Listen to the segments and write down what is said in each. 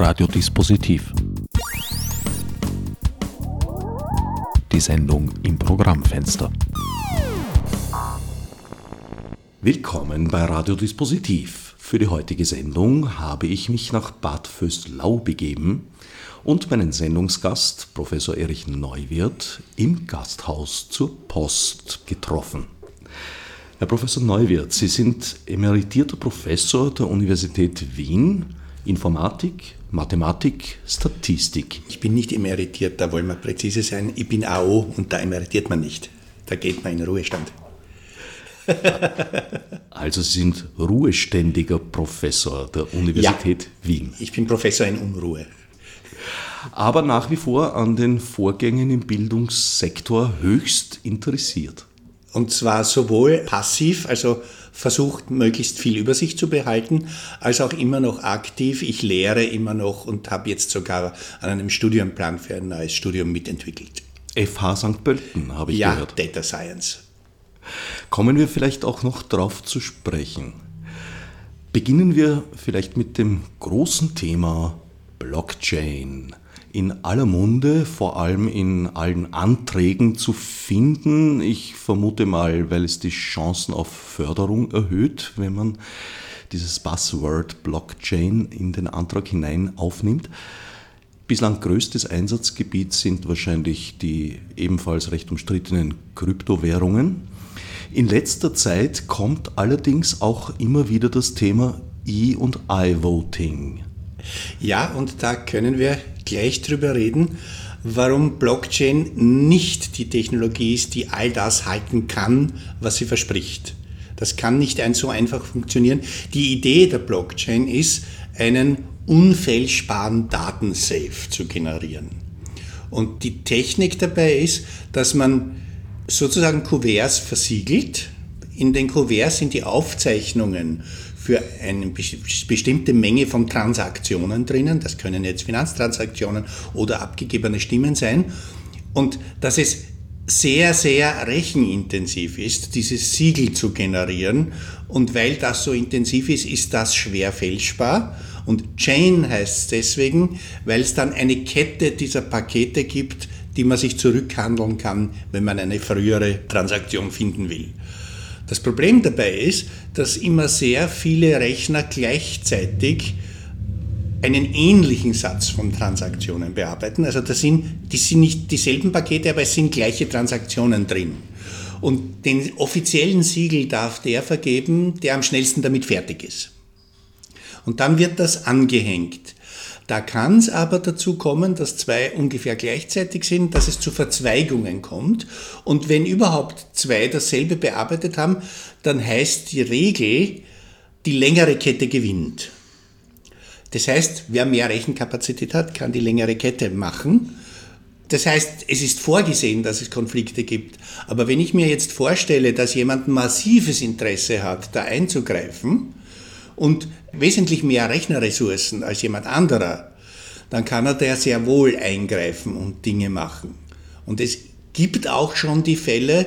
Radiodispositiv. Die Sendung im Programmfenster. Willkommen bei Radiodispositiv. Für die heutige Sendung habe ich mich nach Bad Vöslau begeben und meinen Sendungsgast, Professor Erich Neuwirth, im Gasthaus zur Post getroffen. Herr Professor Neuwirth, Sie sind emeritierter Professor der Universität Wien Informatik, Mathematik, Statistik. Ich bin nicht emeritiert, da wollen wir präzise sein. Ich bin AO und da emeritiert man nicht. Da geht man in Ruhestand. Also Sie sind ruheständiger Professor der Universität ja, Wien. Ich bin Professor in Unruhe. Aber nach wie vor an den Vorgängen im Bildungssektor höchst interessiert. Und zwar sowohl passiv, also versucht möglichst viel über sich zu behalten, als auch immer noch aktiv. Ich lehre immer noch und habe jetzt sogar an einem Studienplan für ein neues Studium mitentwickelt. FH St. Pölten, habe ich ja, gehört. Ja, Data Science. Kommen wir vielleicht auch noch darauf zu sprechen. Beginnen wir vielleicht mit dem großen Thema Blockchain in aller Munde, vor allem in allen Anträgen zu finden. Ich vermute mal, weil es die Chancen auf Förderung erhöht, wenn man dieses Buzzword Blockchain in den Antrag hinein aufnimmt. Bislang größtes Einsatzgebiet sind wahrscheinlich die ebenfalls recht umstrittenen Kryptowährungen. In letzter Zeit kommt allerdings auch immer wieder das Thema E- und I-Voting. Ja, und da können wir gleich drüber reden, warum Blockchain nicht die Technologie ist, die all das halten kann, was sie verspricht. Das kann nicht so einfach funktionieren. Die Idee der Blockchain ist, einen unfälschbaren Datensafe zu generieren. Und die Technik dabei ist, dass man sozusagen Kuverts versiegelt. In den Kuverts sind die Aufzeichnungen für eine bestimmte Menge von Transaktionen drinnen. Das können jetzt Finanztransaktionen oder abgegebene Stimmen sein. Und dass es sehr, sehr rechenintensiv ist, dieses Siegel zu generieren. Und weil das so intensiv ist, ist das schwer fälschbar. Und Chain heißt es deswegen, weil es dann eine Kette dieser Pakete gibt, die man sich zurückhandeln kann, wenn man eine frühere Transaktion finden will. Das Problem dabei ist, dass immer sehr viele Rechner gleichzeitig einen ähnlichen Satz von Transaktionen bearbeiten. Also das sind, die sind nicht dieselben Pakete, aber es sind gleiche Transaktionen drin. Und den offiziellen Siegel darf der vergeben, der am schnellsten damit fertig ist. Und dann wird das angehängt. Da kann es aber dazu kommen, dass zwei ungefähr gleichzeitig sind, dass es zu Verzweigungen kommt. Und wenn überhaupt zwei dasselbe bearbeitet haben, dann heißt die Regel, die längere Kette gewinnt. Das heißt, wer mehr Rechenkapazität hat, kann die längere Kette machen. Das heißt, es ist vorgesehen, dass es Konflikte gibt. Aber wenn ich mir jetzt vorstelle, dass jemand massives Interesse hat, da einzugreifen, und wesentlich mehr Rechnerressourcen als jemand anderer, dann kann er da sehr wohl eingreifen und Dinge machen. Und es gibt auch schon die Fälle,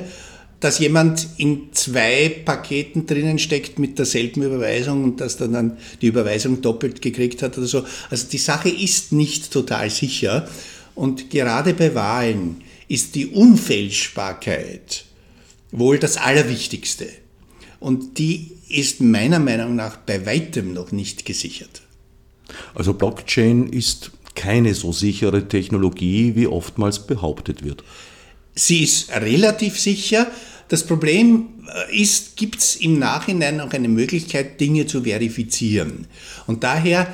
dass jemand in zwei Paketen drinnen steckt mit derselben Überweisung und dass dann, dann die Überweisung doppelt gekriegt hat oder so. Also die Sache ist nicht total sicher. Und gerade bei Wahlen ist die Unfälschbarkeit wohl das Allerwichtigste. Und die ist meiner Meinung nach bei weitem noch nicht gesichert. Also Blockchain ist keine so sichere Technologie, wie oftmals behauptet wird. Sie ist relativ sicher. Das Problem äh, ist, gibt es im Nachhinein noch eine Möglichkeit, Dinge zu verifizieren. Und daher,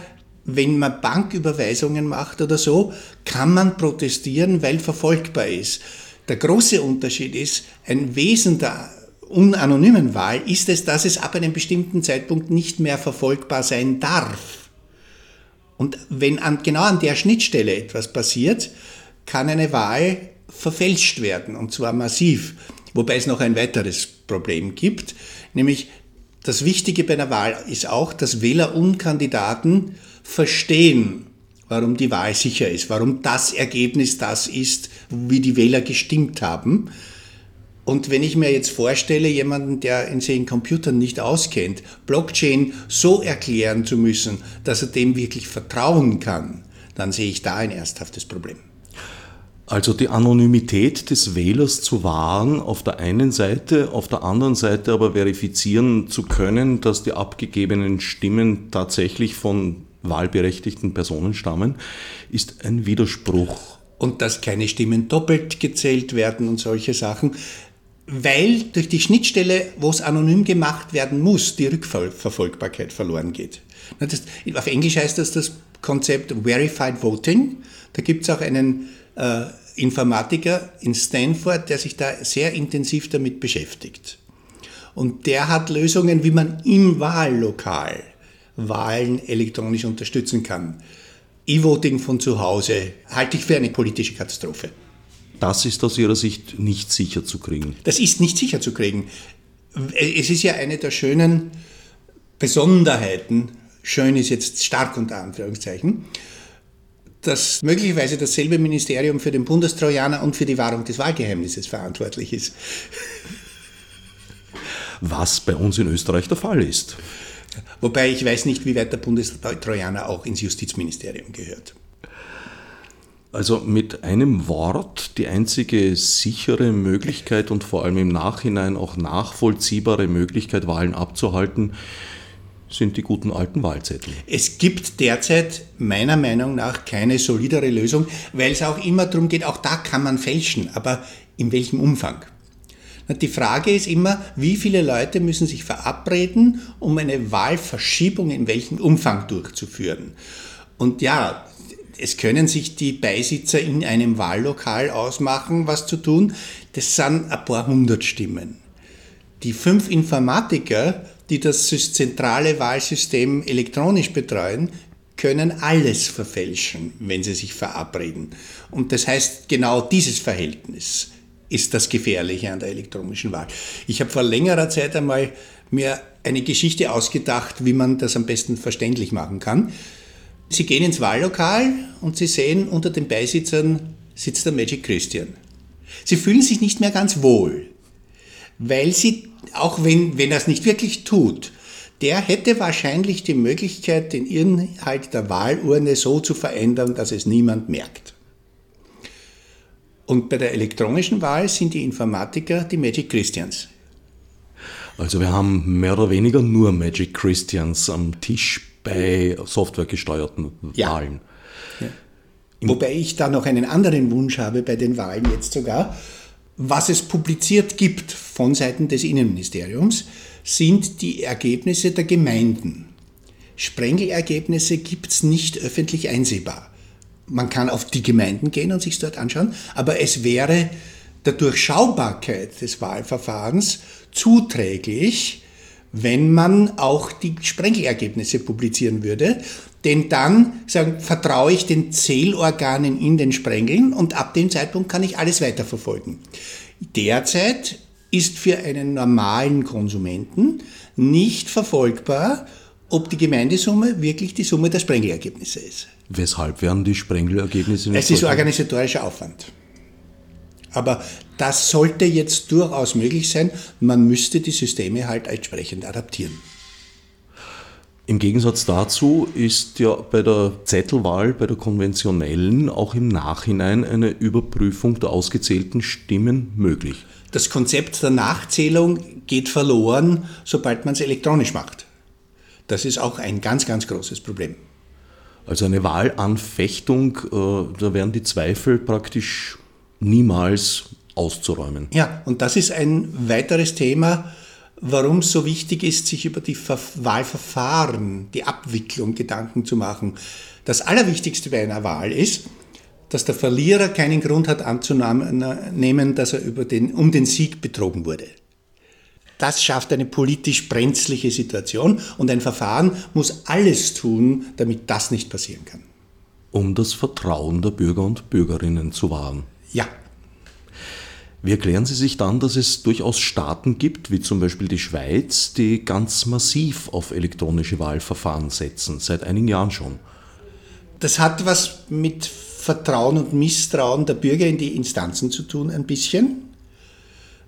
wenn man Banküberweisungen macht oder so, kann man protestieren, weil verfolgbar ist. Der große Unterschied ist, ein Wesen der unanonymen Wahl ist es, dass es ab einem bestimmten Zeitpunkt nicht mehr verfolgbar sein darf. Und wenn an, genau an der Schnittstelle etwas passiert, kann eine Wahl verfälscht werden, und zwar massiv. Wobei es noch ein weiteres Problem gibt, nämlich das Wichtige bei einer Wahl ist auch, dass Wähler und Kandidaten verstehen, warum die Wahl sicher ist, warum das Ergebnis das ist, wie die Wähler gestimmt haben. Und wenn ich mir jetzt vorstelle, jemanden, der in den Computern nicht auskennt, Blockchain so erklären zu müssen, dass er dem wirklich vertrauen kann, dann sehe ich da ein ernsthaftes Problem. Also die Anonymität des Wählers zu wahren auf der einen Seite, auf der anderen Seite aber verifizieren zu können, dass die abgegebenen Stimmen tatsächlich von wahlberechtigten Personen stammen, ist ein Widerspruch. Und dass keine Stimmen doppelt gezählt werden und solche Sachen, weil durch die Schnittstelle, wo es anonym gemacht werden muss, die Rückverfolgbarkeit verloren geht. Das, auf Englisch heißt das das Konzept Verified Voting. Da gibt es auch einen äh, Informatiker in Stanford, der sich da sehr intensiv damit beschäftigt. Und der hat Lösungen, wie man im Wahllokal Wahlen elektronisch unterstützen kann. E-Voting von zu Hause halte ich für eine politische Katastrophe. Das ist aus Ihrer Sicht nicht sicher zu kriegen. Das ist nicht sicher zu kriegen. Es ist ja eine der schönen Besonderheiten, schön ist jetzt stark unter Anführungszeichen, dass möglicherweise dasselbe Ministerium für den Bundestrojaner und für die Wahrung des Wahlgeheimnisses verantwortlich ist. Was bei uns in Österreich der Fall ist. Wobei ich weiß nicht, wie weit der Bundestrojaner auch ins Justizministerium gehört. Also mit einem Wort die einzige sichere Möglichkeit und vor allem im Nachhinein auch nachvollziehbare Möglichkeit, Wahlen abzuhalten, sind die guten alten Wahlzettel. Es gibt derzeit meiner Meinung nach keine solidere Lösung, weil es auch immer darum geht, auch da kann man fälschen, aber in welchem Umfang? Die Frage ist immer, wie viele Leute müssen sich verabreden, um eine Wahlverschiebung in welchem Umfang durchzuführen. Und ja, es können sich die Beisitzer in einem Wahllokal ausmachen, was zu tun. Das sind ein paar hundert Stimmen. Die fünf Informatiker die das zentrale Wahlsystem elektronisch betreuen, können alles verfälschen, wenn sie sich verabreden. Und das heißt, genau dieses Verhältnis ist das Gefährliche an der elektronischen Wahl. Ich habe vor längerer Zeit einmal mir eine Geschichte ausgedacht, wie man das am besten verständlich machen kann. Sie gehen ins Wahllokal und Sie sehen, unter den Beisitzern sitzt der Magic Christian. Sie fühlen sich nicht mehr ganz wohl, weil Sie auch wenn, wenn er es nicht wirklich tut, der hätte wahrscheinlich die Möglichkeit, den Inhalt der Wahlurne so zu verändern, dass es niemand merkt. Und bei der elektronischen Wahl sind die Informatiker die Magic Christians. Also wir haben mehr oder weniger nur Magic Christians am Tisch bei softwaregesteuerten ja. Wahlen. Ja. Wobei ich da noch einen anderen Wunsch habe bei den Wahlen jetzt sogar was es publiziert gibt von Seiten des Innenministeriums, sind die Ergebnisse der Gemeinden. Sprengelergebnisse gibt es nicht öffentlich einsehbar. Man kann auf die Gemeinden gehen und sich dort anschauen, aber es wäre der Durchschaubarkeit des Wahlverfahrens zuträglich, wenn man auch die Sprengelergebnisse publizieren würde, denn dann sagen, vertraue ich den Zählorganen in den Sprengeln und ab dem Zeitpunkt kann ich alles weiterverfolgen. Derzeit ist für einen normalen Konsumenten nicht verfolgbar, ob die Gemeindesumme wirklich die Summe der Sprengelergebnisse ist. Weshalb werden die Sprengelergebnisse nicht? Es ist organisatorischer Aufwand. Aber das sollte jetzt durchaus möglich sein. Man müsste die Systeme halt entsprechend adaptieren. Im Gegensatz dazu ist ja bei der Zettelwahl, bei der konventionellen, auch im Nachhinein eine Überprüfung der ausgezählten Stimmen möglich. Das Konzept der Nachzählung geht verloren, sobald man es elektronisch macht. Das ist auch ein ganz, ganz großes Problem. Also eine Wahlanfechtung, äh, da werden die Zweifel praktisch niemals auszuräumen. Ja, und das ist ein weiteres Thema, warum es so wichtig ist, sich über die Wahlverfahren, die Abwicklung Gedanken zu machen. Das Allerwichtigste bei einer Wahl ist, dass der Verlierer keinen Grund hat anzunehmen, dass er über den, um den Sieg betrogen wurde. Das schafft eine politisch brenzliche Situation und ein Verfahren muss alles tun, damit das nicht passieren kann. Um das Vertrauen der Bürger und Bürgerinnen zu wahren. Ja, wie erklären Sie sich dann, dass es durchaus Staaten gibt, wie zum Beispiel die Schweiz, die ganz massiv auf elektronische Wahlverfahren setzen, seit einigen Jahren schon? Das hat was mit Vertrauen und Misstrauen der Bürger in die Instanzen zu tun, ein bisschen.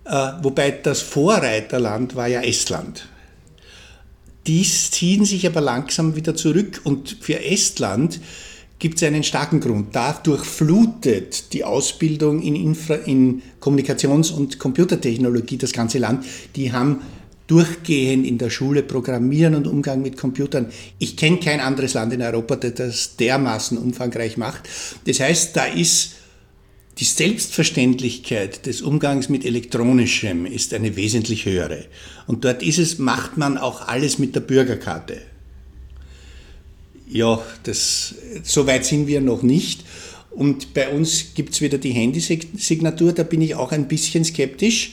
Äh, wobei das Vorreiterland war ja Estland. Die ziehen sich aber langsam wieder zurück und für Estland gibt es einen starken Grund. Dadurch flutet die Ausbildung in, Infra in Kommunikations- und Computertechnologie das ganze Land. Die haben durchgehend in der Schule Programmieren und Umgang mit Computern. Ich kenne kein anderes Land in Europa, das das dermaßen umfangreich macht. Das heißt, da ist die Selbstverständlichkeit des Umgangs mit Elektronischem ist eine wesentlich höhere. Und dort ist es, macht man auch alles mit der Bürgerkarte. Ja, das, so weit sind wir noch nicht. Und bei uns gibt es wieder die Handysignatur, da bin ich auch ein bisschen skeptisch,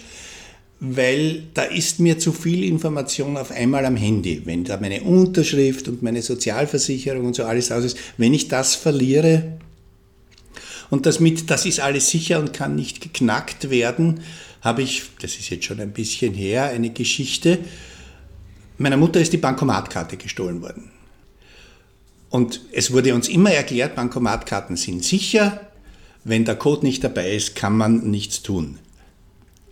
weil da ist mir zu viel Information auf einmal am Handy. Wenn da meine Unterschrift und meine Sozialversicherung und so alles aus ist, wenn ich das verliere, und das mit, das ist alles sicher und kann nicht geknackt werden, habe ich, das ist jetzt schon ein bisschen her, eine Geschichte. Meiner Mutter ist die Bankomatkarte gestohlen worden. Und es wurde uns immer erklärt, Bankomatkarten sind sicher. Wenn der Code nicht dabei ist, kann man nichts tun.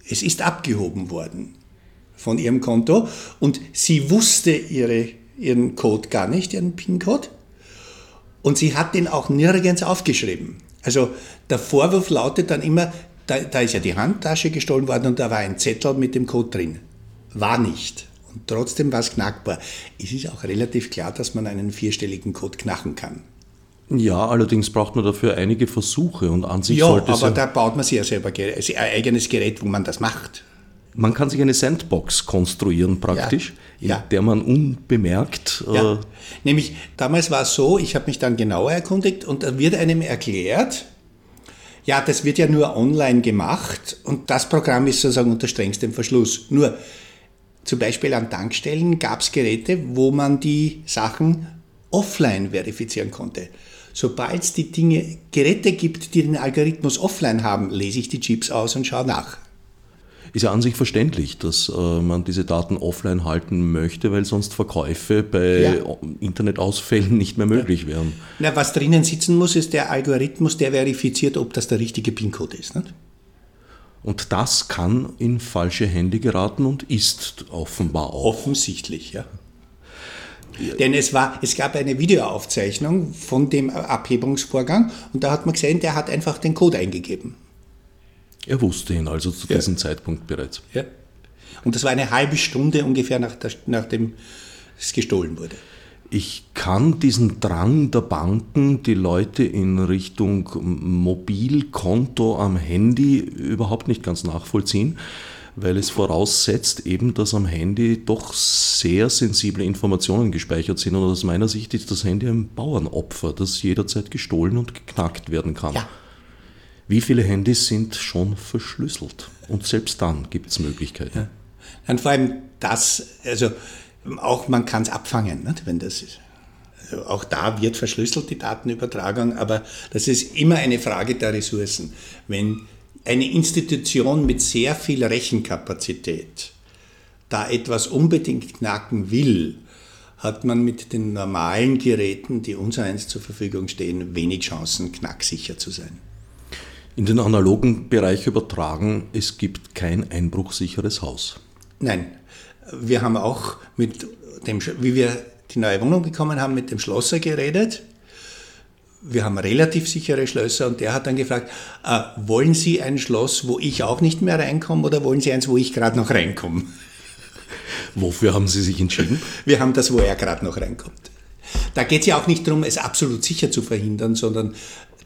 Es ist abgehoben worden von ihrem Konto und sie wusste ihre, ihren Code gar nicht, ihren PIN-Code. Und sie hat den auch nirgends aufgeschrieben. Also der Vorwurf lautet dann immer, da, da ist ja die Handtasche gestohlen worden und da war ein Zettel mit dem Code drin. War nicht. Und trotzdem war es knackbar. Es ist auch relativ klar, dass man einen vierstelligen Code knacken kann. Ja, allerdings braucht man dafür einige Versuche und an sich ja, sollte aber da baut man sich ja selber ein eigenes Gerät, wo man das macht. Man kann sich eine Sandbox konstruieren praktisch, ja, in der man unbemerkt. Ja. Äh Nämlich, damals war es so, ich habe mich dann genauer erkundigt und da wird einem erklärt, ja, das wird ja nur online gemacht und das Programm ist sozusagen unter strengstem Verschluss. Nur, zum Beispiel an Tankstellen gab es Geräte, wo man die Sachen offline verifizieren konnte. Sobald es die Dinge, Geräte gibt, die den Algorithmus offline haben, lese ich die Chips aus und schaue nach. Ist ja an sich verständlich, dass äh, man diese Daten offline halten möchte, weil sonst Verkäufe bei ja. Internetausfällen nicht mehr möglich wären. Na, was drinnen sitzen muss, ist der Algorithmus, der verifiziert, ob das der richtige PIN-Code ist. Nicht? Und das kann in falsche Hände geraten und ist offenbar auch. Offensichtlich, ja. Denn es, war, es gab eine Videoaufzeichnung von dem Abhebungsvorgang und da hat man gesehen, der hat einfach den Code eingegeben. Er wusste ihn also zu ja. diesem Zeitpunkt bereits. Ja. Und das war eine halbe Stunde ungefähr nach der, nachdem es gestohlen wurde. Ich kann diesen Drang der Banken, die Leute in Richtung Mobilkonto am Handy überhaupt nicht ganz nachvollziehen, weil es voraussetzt eben, dass am Handy doch sehr sensible Informationen gespeichert sind. Und aus meiner Sicht ist das Handy ein Bauernopfer, das jederzeit gestohlen und geknackt werden kann. Ja. Wie viele Handys sind schon verschlüsselt? Und selbst dann gibt es Möglichkeiten. Ja. Und vor allem das, also auch man kann es abfangen, nicht, wenn das ist. Also auch da wird verschlüsselt die Datenübertragung, aber das ist immer eine Frage der Ressourcen. Wenn eine Institution mit sehr viel Rechenkapazität da etwas unbedingt knacken will, hat man mit den normalen Geräten, die uns eins zur Verfügung stehen, wenig Chancen, knacksicher zu sein in den analogen Bereich übertragen, es gibt kein einbruchsicheres Haus. Nein, wir haben auch mit dem, wie wir die neue Wohnung bekommen haben, mit dem Schlosser geredet. Wir haben relativ sichere Schlösser und der hat dann gefragt, äh, wollen Sie ein Schloss, wo ich auch nicht mehr reinkomme oder wollen Sie eins, wo ich gerade noch reinkomme? Wofür haben Sie sich entschieden? Wir haben das, wo er gerade noch reinkommt. Da geht es ja auch nicht darum, es absolut sicher zu verhindern, sondern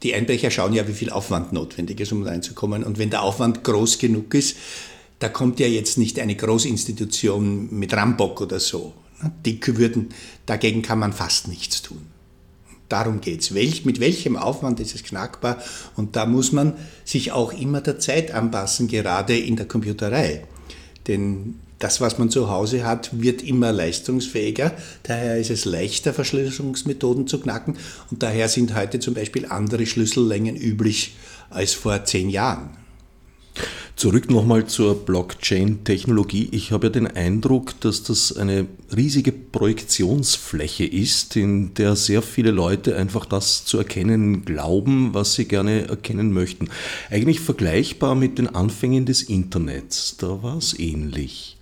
die Einbrecher schauen ja, wie viel Aufwand notwendig ist, um reinzukommen. Und wenn der Aufwand groß genug ist, da kommt ja jetzt nicht eine Großinstitution mit Rambock oder so. Die würden, dagegen kann man fast nichts tun. Darum geht's. Welch, mit welchem Aufwand ist es knackbar? Und da muss man sich auch immer der Zeit anpassen, gerade in der Computerei. Denn das, was man zu Hause hat, wird immer leistungsfähiger. Daher ist es leichter, Verschlüsselungsmethoden zu knacken. Und daher sind heute zum Beispiel andere Schlüssellängen üblich als vor zehn Jahren. Zurück nochmal zur Blockchain-Technologie. Ich habe ja den Eindruck, dass das eine riesige Projektionsfläche ist, in der sehr viele Leute einfach das zu erkennen glauben, was sie gerne erkennen möchten. Eigentlich vergleichbar mit den Anfängen des Internets. Da war es ähnlich.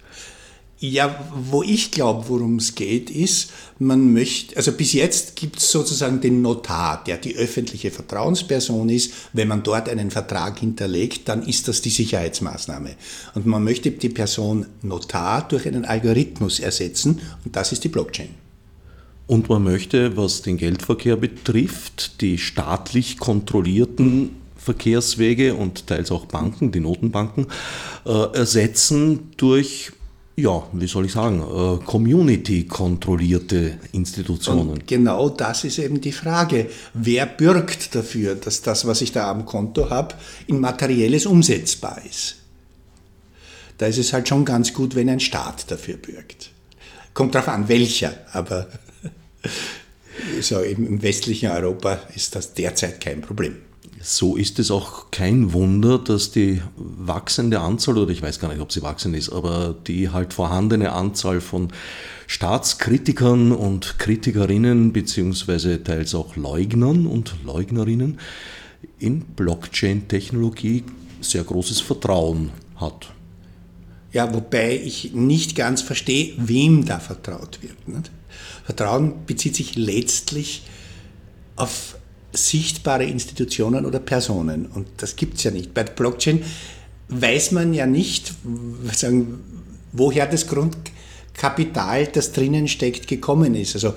Ja, wo ich glaube, worum es geht, ist, man möchte, also bis jetzt gibt es sozusagen den Notar, der die öffentliche Vertrauensperson ist. Wenn man dort einen Vertrag hinterlegt, dann ist das die Sicherheitsmaßnahme. Und man möchte die Person Notar durch einen Algorithmus ersetzen und das ist die Blockchain. Und man möchte, was den Geldverkehr betrifft, die staatlich kontrollierten Verkehrswege und teils auch Banken, die Notenbanken, äh, ersetzen durch ja, wie soll ich sagen, äh, community-kontrollierte Institutionen. Und genau das ist eben die Frage. Wer bürgt dafür, dass das, was ich da am Konto habe, in materielles umsetzbar ist? Da ist es halt schon ganz gut, wenn ein Staat dafür bürgt. Kommt darauf an, welcher, aber so im westlichen Europa ist das derzeit kein Problem. So ist es auch kein Wunder, dass die wachsende Anzahl, oder ich weiß gar nicht, ob sie wachsend ist, aber die halt vorhandene Anzahl von Staatskritikern und Kritikerinnen, beziehungsweise teils auch Leugnern und Leugnerinnen in Blockchain-Technologie sehr großes Vertrauen hat. Ja, wobei ich nicht ganz verstehe, wem da vertraut wird. Nicht? Vertrauen bezieht sich letztlich auf sichtbare Institutionen oder Personen. Und das gibt es ja nicht. Bei der Blockchain weiß man ja nicht, sagen, woher das Grundkapital, das drinnen steckt, gekommen ist. Also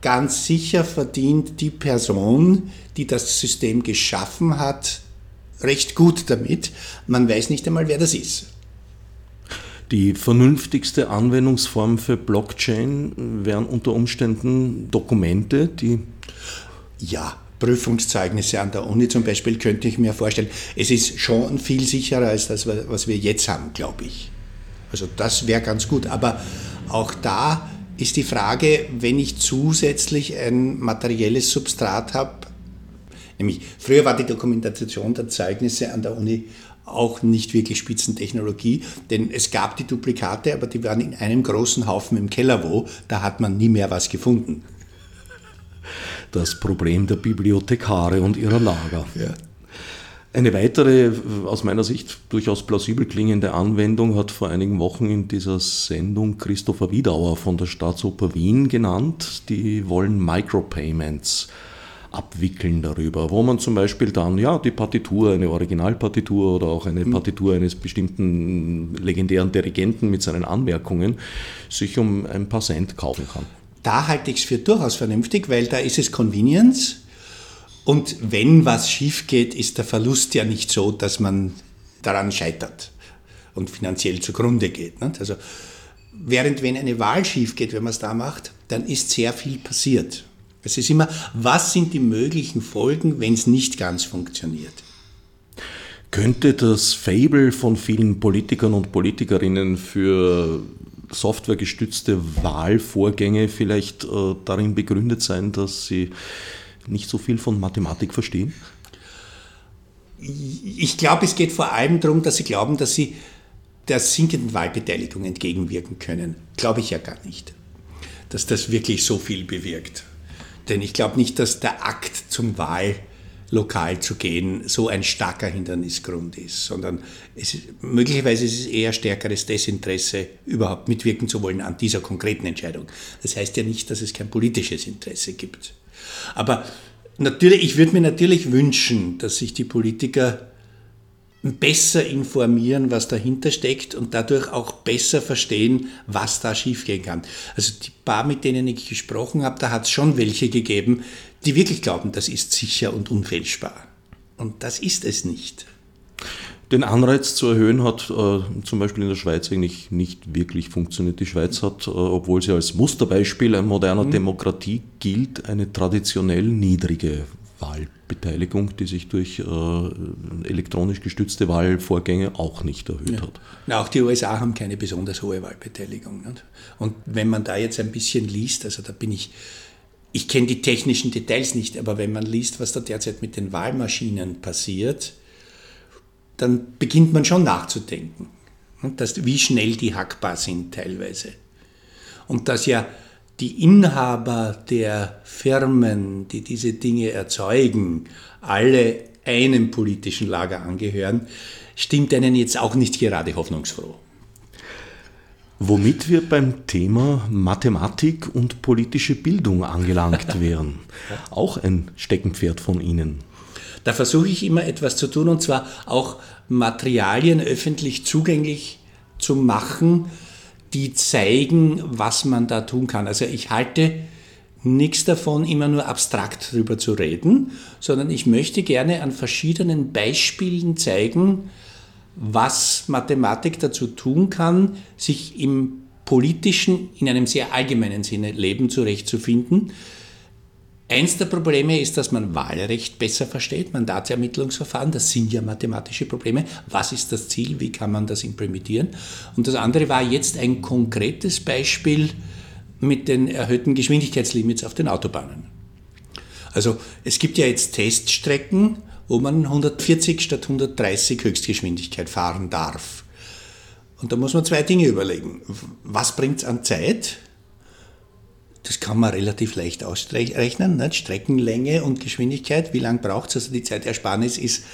ganz sicher verdient die Person, die das System geschaffen hat, recht gut damit. Man weiß nicht einmal, wer das ist. Die vernünftigste Anwendungsform für Blockchain wären unter Umständen Dokumente, die ja, Prüfungszeugnisse an der Uni zum Beispiel könnte ich mir vorstellen. Es ist schon viel sicherer als das, was wir jetzt haben, glaube ich. Also das wäre ganz gut. Aber auch da ist die Frage, wenn ich zusätzlich ein materielles Substrat habe, nämlich früher war die Dokumentation der Zeugnisse an der Uni auch nicht wirklich Spitzentechnologie, denn es gab die Duplikate, aber die waren in einem großen Haufen im Keller wo, da hat man nie mehr was gefunden das Problem der Bibliothekare und ihrer Lager. Ja. Eine weitere, aus meiner Sicht durchaus plausibel klingende Anwendung hat vor einigen Wochen in dieser Sendung Christopher Wiedauer von der Staatsoper Wien genannt. Die wollen Micropayments abwickeln darüber, wo man zum Beispiel dann ja die Partitur, eine Originalpartitur oder auch eine mhm. Partitur eines bestimmten legendären Dirigenten mit seinen Anmerkungen sich um ein paar Cent kaufen kann. Da halte ich es für durchaus vernünftig, weil da ist es Convenience. Und wenn was schief geht, ist der Verlust ja nicht so, dass man daran scheitert und finanziell zugrunde geht. Nicht? Also, während wenn eine Wahl schief geht, wenn man es da macht, dann ist sehr viel passiert. Es ist immer, was sind die möglichen Folgen, wenn es nicht ganz funktioniert? Könnte das Fable von vielen Politikern und Politikerinnen für softwaregestützte Wahlvorgänge vielleicht äh, darin begründet sein, dass sie nicht so viel von Mathematik verstehen? Ich glaube, es geht vor allem darum, dass sie glauben, dass sie der sinkenden Wahlbeteiligung entgegenwirken können. Glaube ich ja gar nicht, dass das wirklich so viel bewirkt. Denn ich glaube nicht, dass der Akt zum Wahl lokal zu gehen, so ein starker Hindernisgrund ist, sondern es ist, möglicherweise ist es eher stärkeres Desinteresse, überhaupt mitwirken zu wollen an dieser konkreten Entscheidung. Das heißt ja nicht, dass es kein politisches Interesse gibt. Aber natürlich, ich würde mir natürlich wünschen, dass sich die Politiker besser informieren, was dahinter steckt und dadurch auch besser verstehen, was da schiefgehen kann. Also die paar, mit denen ich gesprochen habe, da hat es schon welche gegeben, die wirklich glauben, das ist sicher und unfälschbar. Und das ist es nicht. Den Anreiz zu erhöhen hat äh, zum Beispiel in der Schweiz eigentlich nicht wirklich funktioniert. Die Schweiz hat, äh, obwohl sie als Musterbeispiel einer moderner mhm. Demokratie gilt, eine traditionell niedrige Wahlbeteiligung, die sich durch äh, elektronisch gestützte Wahlvorgänge auch nicht erhöht ja. hat. Na, auch die USA haben keine besonders hohe Wahlbeteiligung. Nicht? Und wenn man da jetzt ein bisschen liest, also da bin ich ich kenne die technischen Details nicht, aber wenn man liest, was da derzeit mit den Wahlmaschinen passiert, dann beginnt man schon nachzudenken, dass, wie schnell die hackbar sind teilweise. Und dass ja die Inhaber der Firmen, die diese Dinge erzeugen, alle einem politischen Lager angehören, stimmt einen jetzt auch nicht gerade hoffnungsfroh. Womit wir beim Thema Mathematik und politische Bildung angelangt wären. Auch ein Steckenpferd von Ihnen. Da versuche ich immer etwas zu tun und zwar auch Materialien öffentlich zugänglich zu machen, die zeigen, was man da tun kann. Also ich halte nichts davon, immer nur abstrakt darüber zu reden, sondern ich möchte gerne an verschiedenen Beispielen zeigen, was Mathematik dazu tun kann, sich im politischen, in einem sehr allgemeinen Sinne Leben zurechtzufinden. Eins der Probleme ist, dass man Wahlrecht besser versteht, Mandatsermittlungsverfahren, das sind ja mathematische Probleme. Was ist das Ziel? Wie kann man das implementieren? Und das andere war jetzt ein konkretes Beispiel mit den erhöhten Geschwindigkeitslimits auf den Autobahnen. Also es gibt ja jetzt Teststrecken, wo man 140 statt 130 Höchstgeschwindigkeit fahren darf. Und da muss man zwei Dinge überlegen. Was bringt es an Zeit? Das kann man relativ leicht ausrechnen. Nicht? Streckenlänge und Geschwindigkeit, wie lange braucht es? Also die Zeitersparnis ist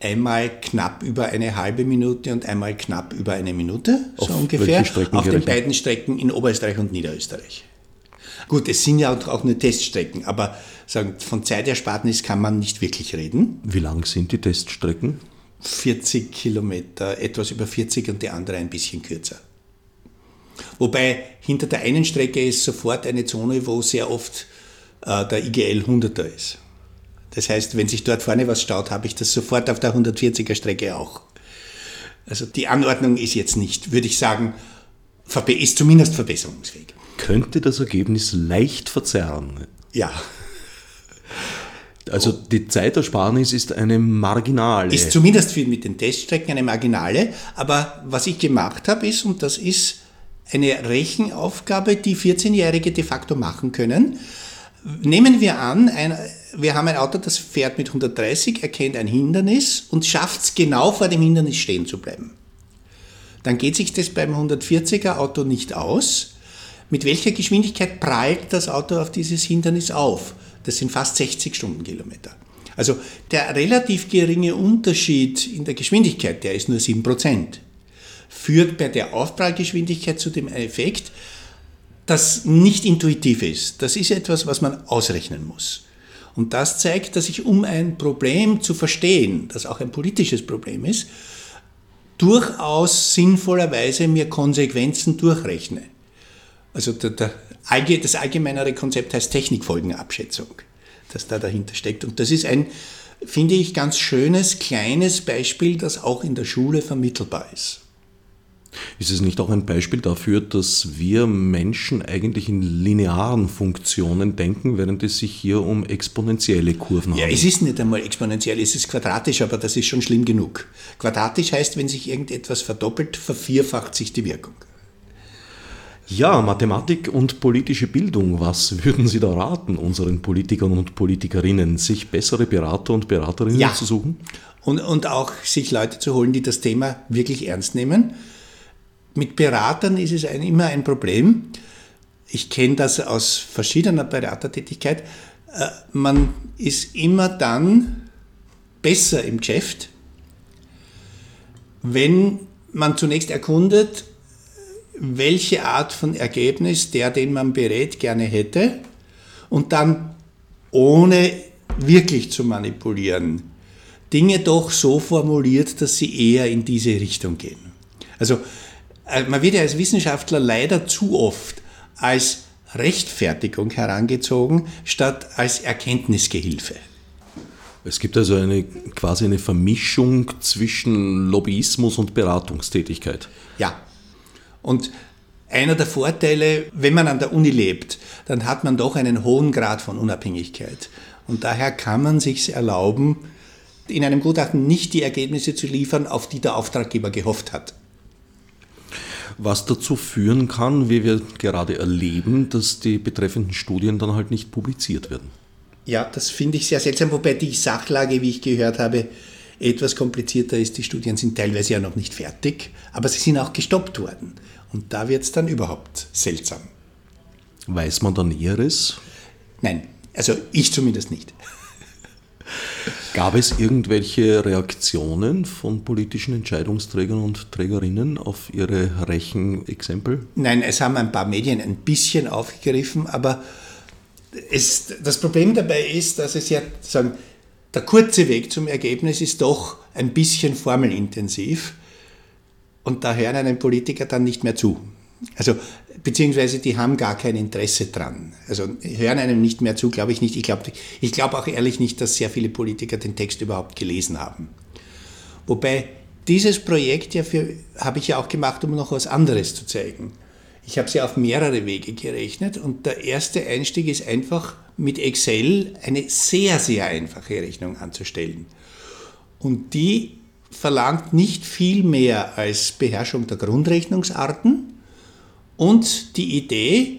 einmal knapp über eine halbe Minute und einmal knapp über eine Minute, so Auf ungefähr. Auf den beiden Strecken in Oberösterreich und Niederösterreich. Gut, es sind ja auch nur Teststrecken, aber sagen, von Zeitersparnis kann man nicht wirklich reden. Wie lang sind die Teststrecken? 40 Kilometer, etwas über 40 und die andere ein bisschen kürzer. Wobei hinter der einen Strecke ist sofort eine Zone, wo sehr oft äh, der IGL 100er ist. Das heißt, wenn sich dort vorne was staut, habe ich das sofort auf der 140er Strecke auch. Also die Anordnung ist jetzt nicht, würde ich sagen, ist zumindest verbesserungsfähig. Könnte das Ergebnis leicht verzerren? Ja. Also die Zeitersparnis ist eine marginale. Ist zumindest für mit den Teststrecken eine marginale. Aber was ich gemacht habe, ist, und das ist eine Rechenaufgabe, die 14-Jährige de facto machen können. Nehmen wir an, ein, wir haben ein Auto, das fährt mit 130, erkennt ein Hindernis und schafft es genau vor dem Hindernis stehen zu bleiben. Dann geht sich das beim 140er Auto nicht aus. Mit welcher Geschwindigkeit prallt das Auto auf dieses Hindernis auf? Das sind fast 60 Stundenkilometer. Also der relativ geringe Unterschied in der Geschwindigkeit, der ist nur 7% führt bei der Aufprallgeschwindigkeit zu dem Effekt, das nicht intuitiv ist. Das ist etwas, was man ausrechnen muss. Und das zeigt, dass ich, um ein Problem zu verstehen, das auch ein politisches Problem ist, durchaus sinnvollerweise mir Konsequenzen durchrechne. Also der, der, das allgemeinere Konzept heißt Technikfolgenabschätzung, das da dahinter steckt. Und das ist ein, finde ich, ganz schönes, kleines Beispiel, das auch in der Schule vermittelbar ist. Ist es nicht auch ein Beispiel dafür, dass wir Menschen eigentlich in linearen Funktionen denken, während es sich hier um exponentielle Kurven handelt? Ja, es ist nicht einmal exponentiell, es ist quadratisch, aber das ist schon schlimm genug. Quadratisch heißt, wenn sich irgendetwas verdoppelt, vervierfacht sich die Wirkung. Ja, Mathematik und politische Bildung, was würden Sie da raten, unseren Politikern und Politikerinnen, sich bessere Berater und Beraterinnen ja. zu suchen? Und, und auch sich Leute zu holen, die das Thema wirklich ernst nehmen mit Beratern ist es ein, immer ein Problem. Ich kenne das aus verschiedener Beratertätigkeit. Äh, man ist immer dann besser im Geschäft, wenn man zunächst erkundet, welche Art von Ergebnis der, den man berät, gerne hätte und dann ohne wirklich zu manipulieren, Dinge doch so formuliert, dass sie eher in diese Richtung gehen. Also äh, man wird ja als Wissenschaftler leider zu oft als Rechtfertigung herangezogen, statt als Erkenntnisgehilfe. Es gibt also eine quasi eine Vermischung zwischen Lobbyismus und Beratungstätigkeit. Ja. Und einer der Vorteile, wenn man an der Uni lebt, dann hat man doch einen hohen Grad von Unabhängigkeit. Und daher kann man sich erlauben, in einem Gutachten nicht die Ergebnisse zu liefern, auf die der Auftraggeber gehofft hat was dazu führen kann, wie wir gerade erleben, dass die betreffenden Studien dann halt nicht publiziert werden. Ja, das finde ich sehr seltsam, wobei die Sachlage, wie ich gehört habe, etwas komplizierter ist. Die Studien sind teilweise ja noch nicht fertig, aber sie sind auch gestoppt worden. Und da wird es dann überhaupt seltsam. Weiß man da Näheres? Nein, also ich zumindest nicht. Gab es irgendwelche Reaktionen von politischen Entscheidungsträgern und Trägerinnen auf Ihre Rechenexempel? Nein, es haben ein paar Medien ein bisschen aufgegriffen, aber es, das Problem dabei ist, dass es ja sagen, der kurze Weg zum Ergebnis ist doch ein bisschen formelintensiv und da hören einem Politiker dann nicht mehr zu. Also, beziehungsweise die haben gar kein Interesse dran. Also hören einem nicht mehr zu, glaube ich nicht. Ich glaube ich glaub auch ehrlich nicht, dass sehr viele Politiker den Text überhaupt gelesen haben. Wobei dieses Projekt ja für, habe ich ja auch gemacht, um noch was anderes zu zeigen. Ich habe ja auf mehrere Wege gerechnet und der erste Einstieg ist einfach mit Excel eine sehr, sehr einfache Rechnung anzustellen. Und die verlangt nicht viel mehr als Beherrschung der Grundrechnungsarten und die Idee,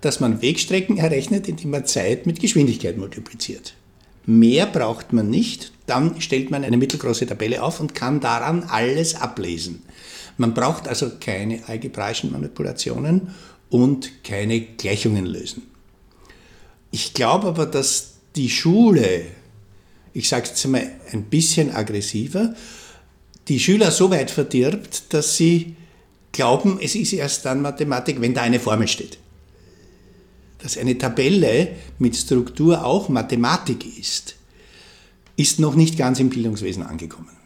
dass man Wegstrecken errechnet, indem man Zeit mit Geschwindigkeit multipliziert. Mehr braucht man nicht, dann stellt man eine mittelgroße Tabelle auf und kann daran alles ablesen. Man braucht also keine algebraischen Manipulationen und keine Gleichungen lösen. Ich glaube aber, dass die Schule, ich sage jetzt mal ein bisschen aggressiver, die Schüler so weit verdirbt, dass sie glauben, es ist erst dann Mathematik, wenn da eine Formel steht. Dass eine Tabelle mit Struktur auch Mathematik ist, ist noch nicht ganz im Bildungswesen angekommen.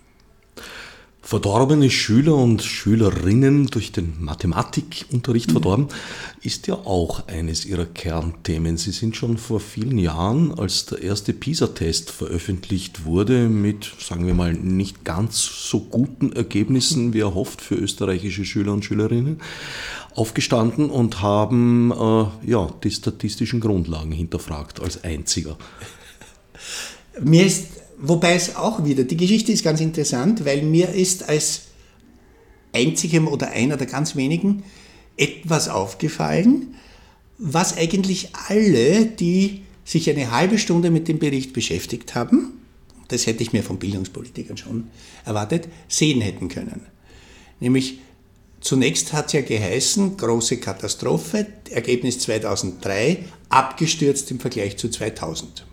Verdorbene Schüler und Schülerinnen durch den Mathematikunterricht verdorben, ist ja auch eines ihrer Kernthemen. Sie sind schon vor vielen Jahren, als der erste PISA-Test veröffentlicht wurde, mit, sagen wir mal, nicht ganz so guten Ergebnissen wie erhofft für österreichische Schüler und Schülerinnen, aufgestanden und haben äh, ja, die statistischen Grundlagen hinterfragt als einziger. Mir ist Wobei es auch wieder, die Geschichte ist ganz interessant, weil mir ist als einzigem oder einer der ganz wenigen etwas aufgefallen, was eigentlich alle, die sich eine halbe Stunde mit dem Bericht beschäftigt haben, das hätte ich mir von Bildungspolitikern schon erwartet, sehen hätten können. Nämlich zunächst hat es ja geheißen, große Katastrophe, Ergebnis 2003, abgestürzt im Vergleich zu 2000.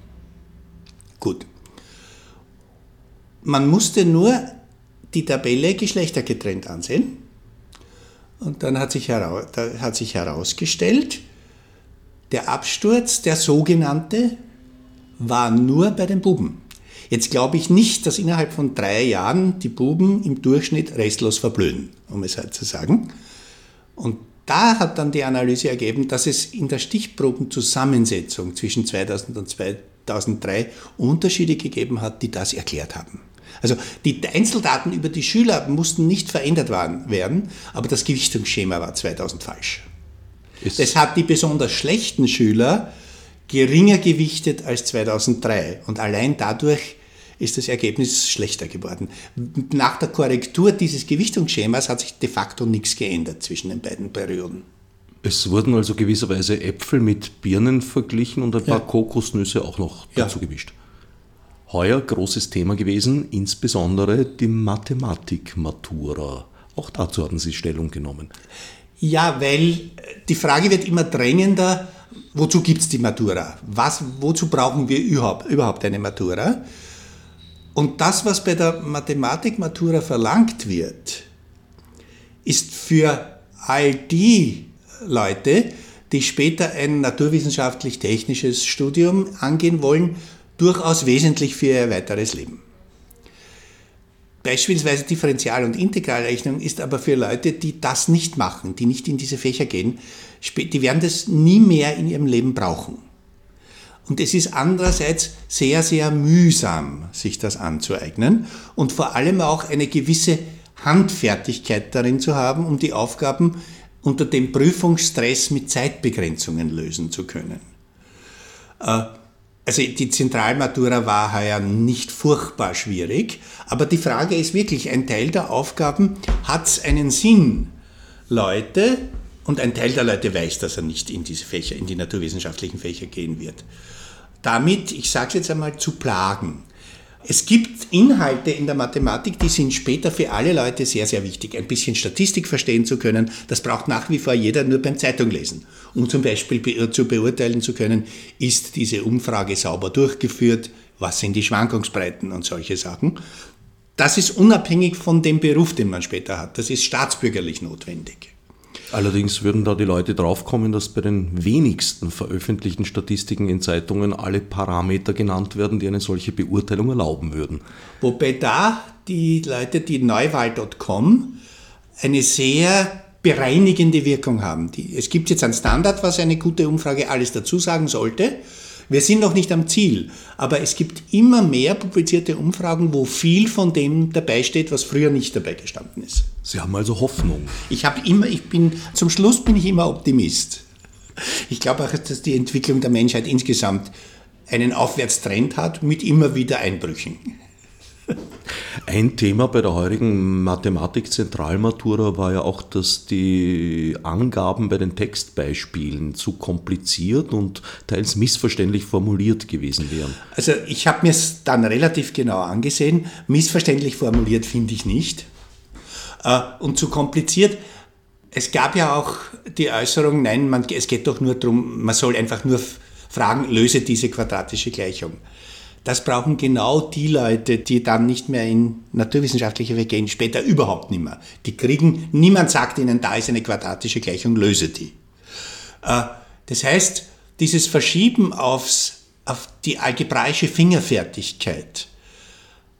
Gut. Man musste nur die Tabelle geschlechtergetrennt ansehen. Und dann hat sich, heraus, da hat sich herausgestellt, der Absturz, der sogenannte, war nur bei den Buben. Jetzt glaube ich nicht, dass innerhalb von drei Jahren die Buben im Durchschnitt restlos verblöden, um es halt zu sagen. Und da hat dann die Analyse ergeben, dass es in der Stichprobenzusammensetzung zwischen 2000 und 2003 Unterschiede gegeben hat, die das erklärt haben. Also die Einzeldaten über die Schüler mussten nicht verändert werden, aber das Gewichtungsschema war 2000 falsch. Ist das hat die besonders schlechten Schüler geringer gewichtet als 2003 und allein dadurch ist das Ergebnis schlechter geworden. Nach der Korrektur dieses Gewichtungsschemas hat sich de facto nichts geändert zwischen den beiden Perioden. Es wurden also gewisserweise Äpfel mit Birnen verglichen und ein paar ja. Kokosnüsse auch noch dazu ja. gemischt. Heuer großes Thema gewesen, insbesondere die Mathematik-Matura. Auch dazu hatten Sie Stellung genommen. Ja, weil die Frage wird immer drängender, wozu gibt es die Matura? Was, wozu brauchen wir überhaupt, überhaupt eine Matura? Und das, was bei der Mathematik-Matura verlangt wird, ist für all die Leute, die später ein naturwissenschaftlich-technisches Studium angehen wollen, durchaus wesentlich für ihr weiteres Leben. Beispielsweise Differential- und Integralrechnung ist aber für Leute, die das nicht machen, die nicht in diese Fächer gehen, die werden das nie mehr in ihrem Leben brauchen. Und es ist andererseits sehr, sehr mühsam, sich das anzueignen und vor allem auch eine gewisse Handfertigkeit darin zu haben, um die Aufgaben unter dem Prüfungsstress mit Zeitbegrenzungen lösen zu können. Äh, also die Zentralmatura war heuer nicht furchtbar schwierig, aber die Frage ist wirklich, ein Teil der Aufgaben hat es einen Sinn, Leute, und ein Teil der Leute weiß, dass er nicht in diese Fächer, in die naturwissenschaftlichen Fächer gehen wird. Damit, ich sage es jetzt einmal, zu plagen. Es gibt Inhalte in der Mathematik, die sind später für alle Leute sehr, sehr wichtig. Ein bisschen Statistik verstehen zu können, das braucht nach wie vor jeder nur beim Zeitunglesen. Um zum Beispiel zu beurteilen zu können, ist diese Umfrage sauber durchgeführt, was sind die Schwankungsbreiten und solche Sachen. Das ist unabhängig von dem Beruf, den man später hat. Das ist staatsbürgerlich notwendig. Allerdings würden da die Leute draufkommen, dass bei den wenigsten veröffentlichten Statistiken in Zeitungen alle Parameter genannt werden, die eine solche Beurteilung erlauben würden. Wobei da die Leute, die neuwahl.com eine sehr bereinigende Wirkung haben. es gibt jetzt ein Standard, was eine gute Umfrage alles dazu sagen sollte. Wir sind noch nicht am Ziel, aber es gibt immer mehr publizierte Umfragen, wo viel von dem dabei steht, was früher nicht dabei gestanden ist. Sie haben also Hoffnung. Ich habe immer, ich bin, zum Schluss bin ich immer Optimist. Ich glaube auch, dass die Entwicklung der Menschheit insgesamt einen Aufwärtstrend hat mit immer wieder Einbrüchen. Ein Thema bei der heurigen Mathematik-Zentralmatura war ja auch, dass die Angaben bei den Textbeispielen zu kompliziert und teils missverständlich formuliert gewesen wären. Also ich habe mir es dann relativ genau angesehen. Missverständlich formuliert finde ich nicht. Äh, und zu kompliziert. Es gab ja auch die Äußerung, nein, man, es geht doch nur darum, man soll einfach nur fragen, löse diese quadratische Gleichung. Das brauchen genau die Leute, die dann nicht mehr in naturwissenschaftliche Wege gehen, später überhaupt nicht mehr. Die kriegen, niemand sagt ihnen, da ist eine quadratische Gleichung, löse die. Äh, das heißt, dieses Verschieben aufs, auf die algebraische Fingerfertigkeit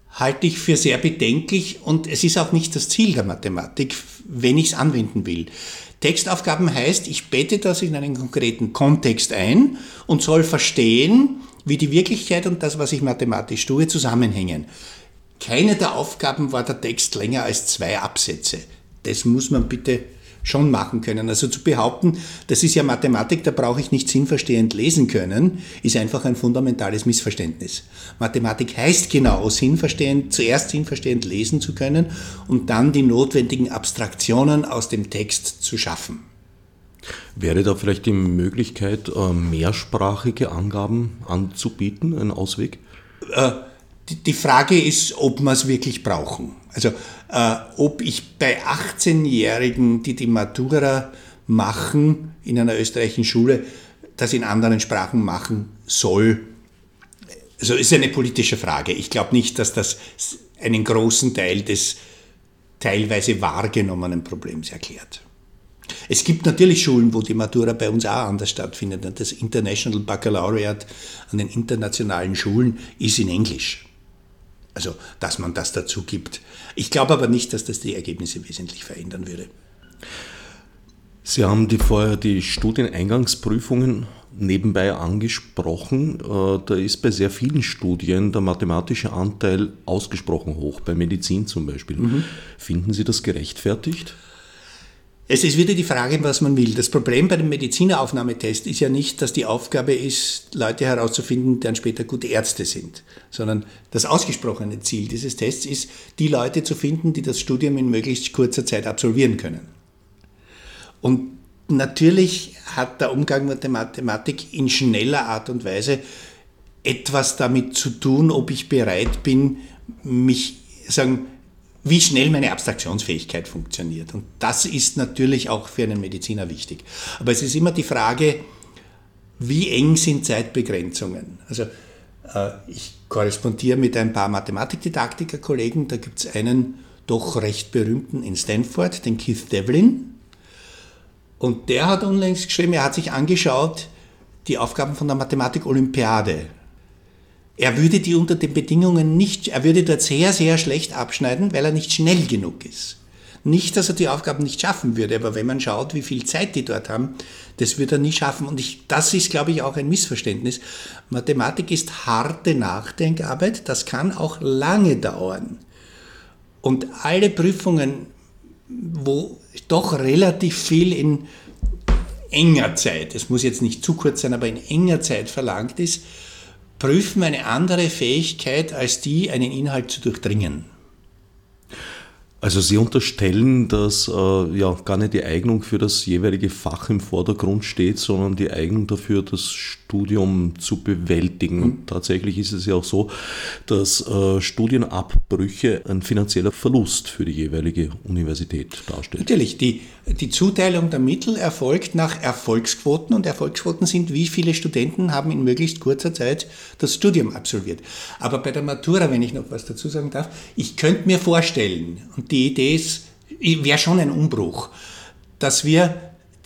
halte ich für sehr bedenklich und es ist auch nicht das Ziel der Mathematik, wenn ich es anwenden will. Textaufgaben heißt, ich bette das in einen konkreten Kontext ein und soll verstehen, wie die Wirklichkeit und das, was ich mathematisch tue, zusammenhängen. Keine der Aufgaben war der Text länger als zwei Absätze. Das muss man bitte schon machen können. Also zu behaupten, das ist ja Mathematik, da brauche ich nicht sinnverstehend lesen können, ist einfach ein fundamentales Missverständnis. Mathematik heißt genau, sinnverstehend, zuerst sinnverstehend lesen zu können und dann die notwendigen Abstraktionen aus dem Text zu schaffen. Wäre da vielleicht die Möglichkeit, äh, mehrsprachige Angaben anzubieten, ein Ausweg? Äh, die Frage ist, ob wir es wirklich brauchen. Also äh, ob ich bei 18-Jährigen, die die Matura machen in einer österreichischen Schule, das in anderen Sprachen machen soll, also ist eine politische Frage. Ich glaube nicht, dass das einen großen Teil des teilweise wahrgenommenen Problems erklärt. Es gibt natürlich Schulen, wo die Matura bei uns auch anders stattfindet. Das International Baccalaureate an den internationalen Schulen ist in Englisch. Also, dass man das dazu gibt. Ich glaube aber nicht, dass das die Ergebnisse wesentlich verändern würde. Sie haben die vorher die Studieneingangsprüfungen nebenbei angesprochen. Äh, da ist bei sehr vielen Studien der mathematische Anteil ausgesprochen hoch, bei Medizin zum Beispiel. Mhm. Finden Sie das gerechtfertigt? Es ist wieder die Frage, was man will. Das Problem bei dem Medizineraufnahmetest ist ja nicht, dass die Aufgabe ist, Leute herauszufinden, die dann später gute Ärzte sind, sondern das ausgesprochene Ziel dieses Tests ist, die Leute zu finden, die das Studium in möglichst kurzer Zeit absolvieren können. Und natürlich hat der Umgang mit der Mathematik in schneller Art und Weise etwas damit zu tun, ob ich bereit bin, mich sagen, wie schnell meine Abstraktionsfähigkeit funktioniert. Und das ist natürlich auch für einen Mediziner wichtig. Aber es ist immer die Frage, wie eng sind Zeitbegrenzungen? Also äh, ich korrespondiere mit ein paar Mathematikdidaktiker-Kollegen, da gibt es einen doch recht berühmten in Stanford, den Keith Devlin. Und der hat unlängst geschrieben, er hat sich angeschaut, die Aufgaben von der Mathematik-Olympiade er würde die unter den Bedingungen nicht, er würde dort sehr, sehr schlecht abschneiden, weil er nicht schnell genug ist. Nicht, dass er die Aufgaben nicht schaffen würde, aber wenn man schaut, wie viel Zeit die dort haben, das wird er nie schaffen. Und ich, das ist, glaube ich, auch ein Missverständnis. Mathematik ist harte Nachdenkarbeit, das kann auch lange dauern. Und alle Prüfungen, wo doch relativ viel in enger Zeit, es muss jetzt nicht zu kurz sein, aber in enger Zeit verlangt ist, prüfen eine andere Fähigkeit als die, einen Inhalt zu durchdringen. Also Sie unterstellen, dass äh, ja gar nicht die Eignung für das jeweilige Fach im Vordergrund steht, sondern die Eignung dafür, das Studium zu bewältigen. Und tatsächlich ist es ja auch so, dass äh, Studienabbrüche ein finanzieller Verlust für die jeweilige Universität darstellt. Natürlich, die, die Zuteilung der Mittel erfolgt nach Erfolgsquoten und Erfolgsquoten sind, wie viele Studenten haben in möglichst kurzer Zeit das Studium absolviert. Aber bei der Matura, wenn ich noch was dazu sagen darf, ich könnte mir vorstellen, und die Idee ist, wäre schon ein Umbruch, dass wir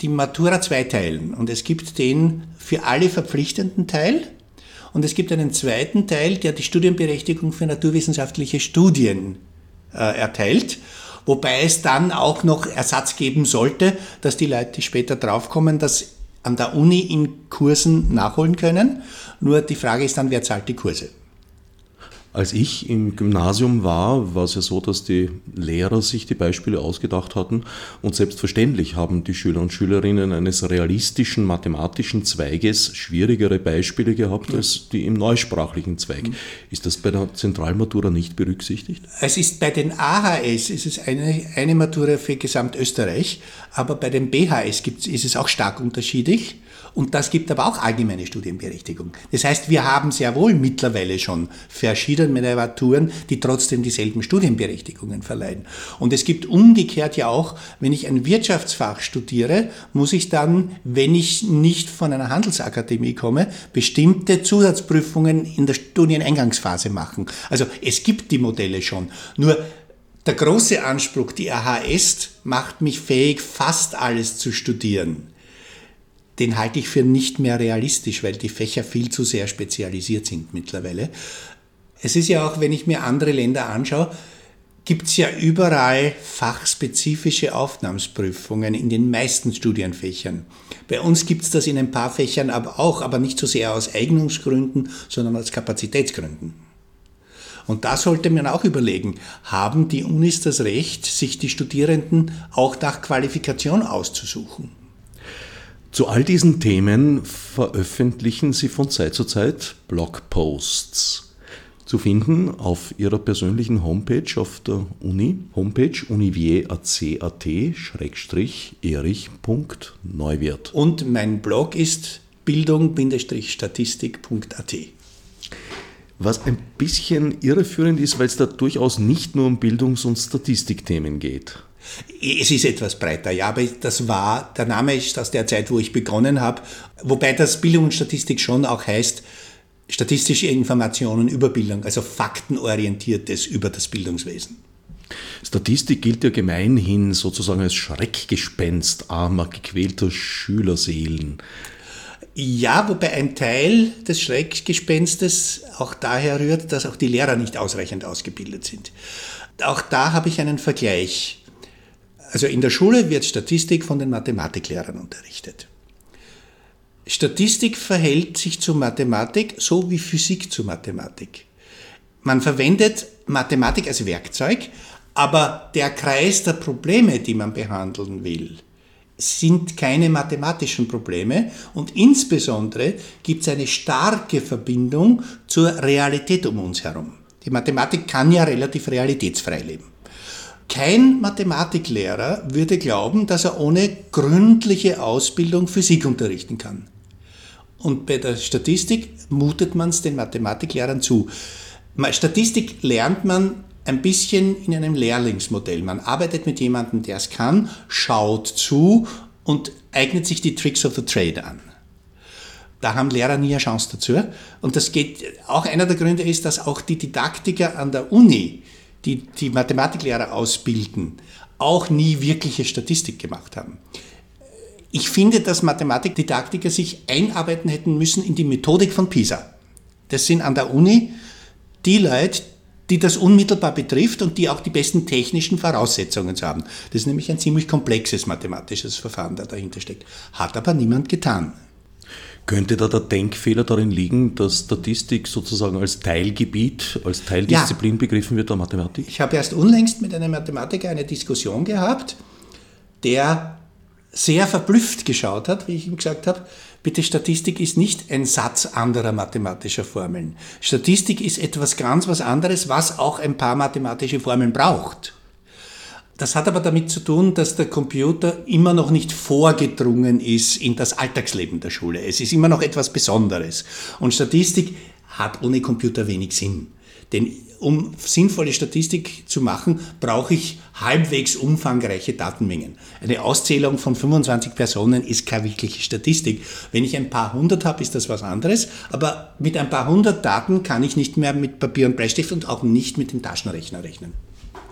die Matura zweiteilen. Und es gibt den für alle verpflichtenden Teil und es gibt einen zweiten Teil, der die Studienberechtigung für naturwissenschaftliche Studien äh, erteilt. Wobei es dann auch noch Ersatz geben sollte, dass die Leute später draufkommen, dass an der Uni in Kursen nachholen können. Nur die Frage ist dann, wer zahlt die Kurse? Als ich im Gymnasium war, war es ja so, dass die Lehrer sich die Beispiele ausgedacht hatten und selbstverständlich haben die Schüler und Schülerinnen eines realistischen mathematischen Zweiges schwierigere Beispiele gehabt als die im neusprachlichen Zweig. Mhm. Ist das bei der Zentralmatura nicht berücksichtigt? Es ist bei den AHS ist es eine, eine Matura für Gesamtösterreich, aber bei den BHS gibt, ist es auch stark unterschiedlich. Und das gibt aber auch allgemeine Studienberechtigung. Das heißt, wir haben sehr wohl mittlerweile schon verschiedene Maturen, die trotzdem dieselben Studienberechtigungen verleihen. Und es gibt umgekehrt ja auch, wenn ich ein Wirtschaftsfach studiere, muss ich dann, wenn ich nicht von einer Handelsakademie komme, bestimmte Zusatzprüfungen in der Studieneingangsphase machen. Also es gibt die Modelle schon. Nur der große Anspruch, die AHS, macht mich fähig, fast alles zu studieren den halte ich für nicht mehr realistisch, weil die Fächer viel zu sehr spezialisiert sind mittlerweile. Es ist ja auch, wenn ich mir andere Länder anschaue, gibt es ja überall fachspezifische Aufnahmsprüfungen in den meisten Studienfächern. Bei uns gibt es das in ein paar Fächern aber auch, aber nicht so sehr aus Eignungsgründen, sondern aus Kapazitätsgründen. Und da sollte man auch überlegen, haben die Unis das Recht, sich die Studierenden auch nach Qualifikation auszusuchen? Zu all diesen Themen veröffentlichen Sie von Zeit zu Zeit Blogposts. Zu finden auf Ihrer persönlichen Homepage auf der Uni, Homepage univierac.erich.neuwirth. Und mein Blog ist bildung-statistik.at. Was ein bisschen irreführend ist, weil es da durchaus nicht nur um Bildungs- und Statistikthemen geht. Es ist etwas breiter, ja, aber das war, der Name ist aus der Zeit, wo ich begonnen habe, wobei das Bildung und Statistik schon auch heißt, statistische Informationen über Bildung, also faktenorientiertes über das Bildungswesen. Statistik gilt ja gemeinhin sozusagen als Schreckgespenst armer, gequälter Schülerseelen. Ja, wobei ein Teil des Schreckgespenstes auch daher rührt, dass auch die Lehrer nicht ausreichend ausgebildet sind. Auch da habe ich einen Vergleich. Also in der Schule wird Statistik von den Mathematiklehrern unterrichtet. Statistik verhält sich zu Mathematik so wie Physik zu Mathematik. Man verwendet Mathematik als Werkzeug, aber der Kreis der Probleme, die man behandeln will, sind keine mathematischen Probleme und insbesondere gibt es eine starke Verbindung zur Realität um uns herum. Die Mathematik kann ja relativ realitätsfrei leben. Kein Mathematiklehrer würde glauben, dass er ohne gründliche Ausbildung Physik unterrichten kann. Und bei der Statistik mutet man es den Mathematiklehrern zu. Statistik lernt man ein bisschen in einem Lehrlingsmodell. Man arbeitet mit jemandem, der es kann, schaut zu und eignet sich die Tricks of the Trade an. Da haben Lehrer nie eine Chance dazu. Und das geht, auch einer der Gründe ist, dass auch die Didaktiker an der Uni die die Mathematiklehrer ausbilden, auch nie wirkliche Statistik gemacht haben. Ich finde, dass Mathematikdidaktiker sich einarbeiten hätten müssen in die Methodik von PISA. Das sind an der Uni die Leute, die das unmittelbar betrifft und die auch die besten technischen Voraussetzungen zu haben. Das ist nämlich ein ziemlich komplexes mathematisches Verfahren, das dahinter steckt. Hat aber niemand getan. Könnte da der Denkfehler darin liegen, dass Statistik sozusagen als Teilgebiet, als Teildisziplin ja. begriffen wird der Mathematik? Ich habe erst unlängst mit einem Mathematiker eine Diskussion gehabt, der sehr verblüfft geschaut hat, wie ich ihm gesagt habe, bitte Statistik ist nicht ein Satz anderer mathematischer Formeln. Statistik ist etwas ganz was anderes, was auch ein paar mathematische Formeln braucht. Das hat aber damit zu tun, dass der Computer immer noch nicht vorgedrungen ist in das Alltagsleben der Schule. Es ist immer noch etwas Besonderes. Und Statistik hat ohne Computer wenig Sinn. Denn um sinnvolle Statistik zu machen, brauche ich halbwegs umfangreiche Datenmengen. Eine Auszählung von 25 Personen ist keine wirkliche Statistik. Wenn ich ein paar hundert habe, ist das was anderes. Aber mit ein paar hundert Daten kann ich nicht mehr mit Papier und Bleistift und auch nicht mit dem Taschenrechner rechnen.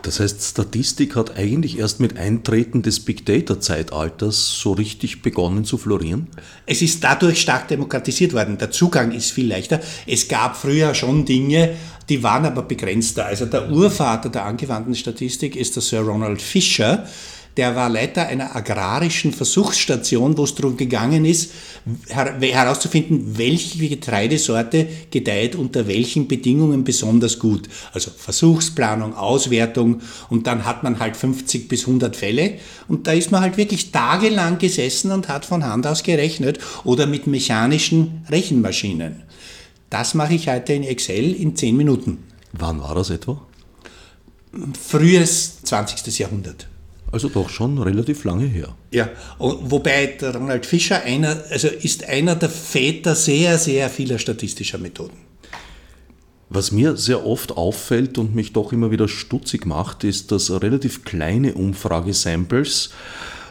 Das heißt, Statistik hat eigentlich erst mit Eintreten des Big Data-Zeitalters so richtig begonnen zu florieren? Es ist dadurch stark demokratisiert worden. Der Zugang ist viel leichter. Es gab früher schon Dinge, die waren aber begrenzter. Also der Urvater der angewandten Statistik ist der Sir Ronald Fisher der war Leiter einer agrarischen Versuchsstation, wo es darum gegangen ist, herauszufinden, welche Getreidesorte gedeiht unter welchen Bedingungen besonders gut. Also Versuchsplanung, Auswertung und dann hat man halt 50 bis 100 Fälle und da ist man halt wirklich tagelang gesessen und hat von Hand aus gerechnet oder mit mechanischen Rechenmaschinen. Das mache ich heute in Excel in 10 Minuten. Wann war das etwa? Frühes 20. Jahrhundert. Also doch schon relativ lange her. Ja, wobei der Ronald Fischer einer, also ist einer der Väter sehr, sehr vieler statistischer Methoden. Was mir sehr oft auffällt und mich doch immer wieder stutzig macht, ist, dass relativ kleine Umfragesamples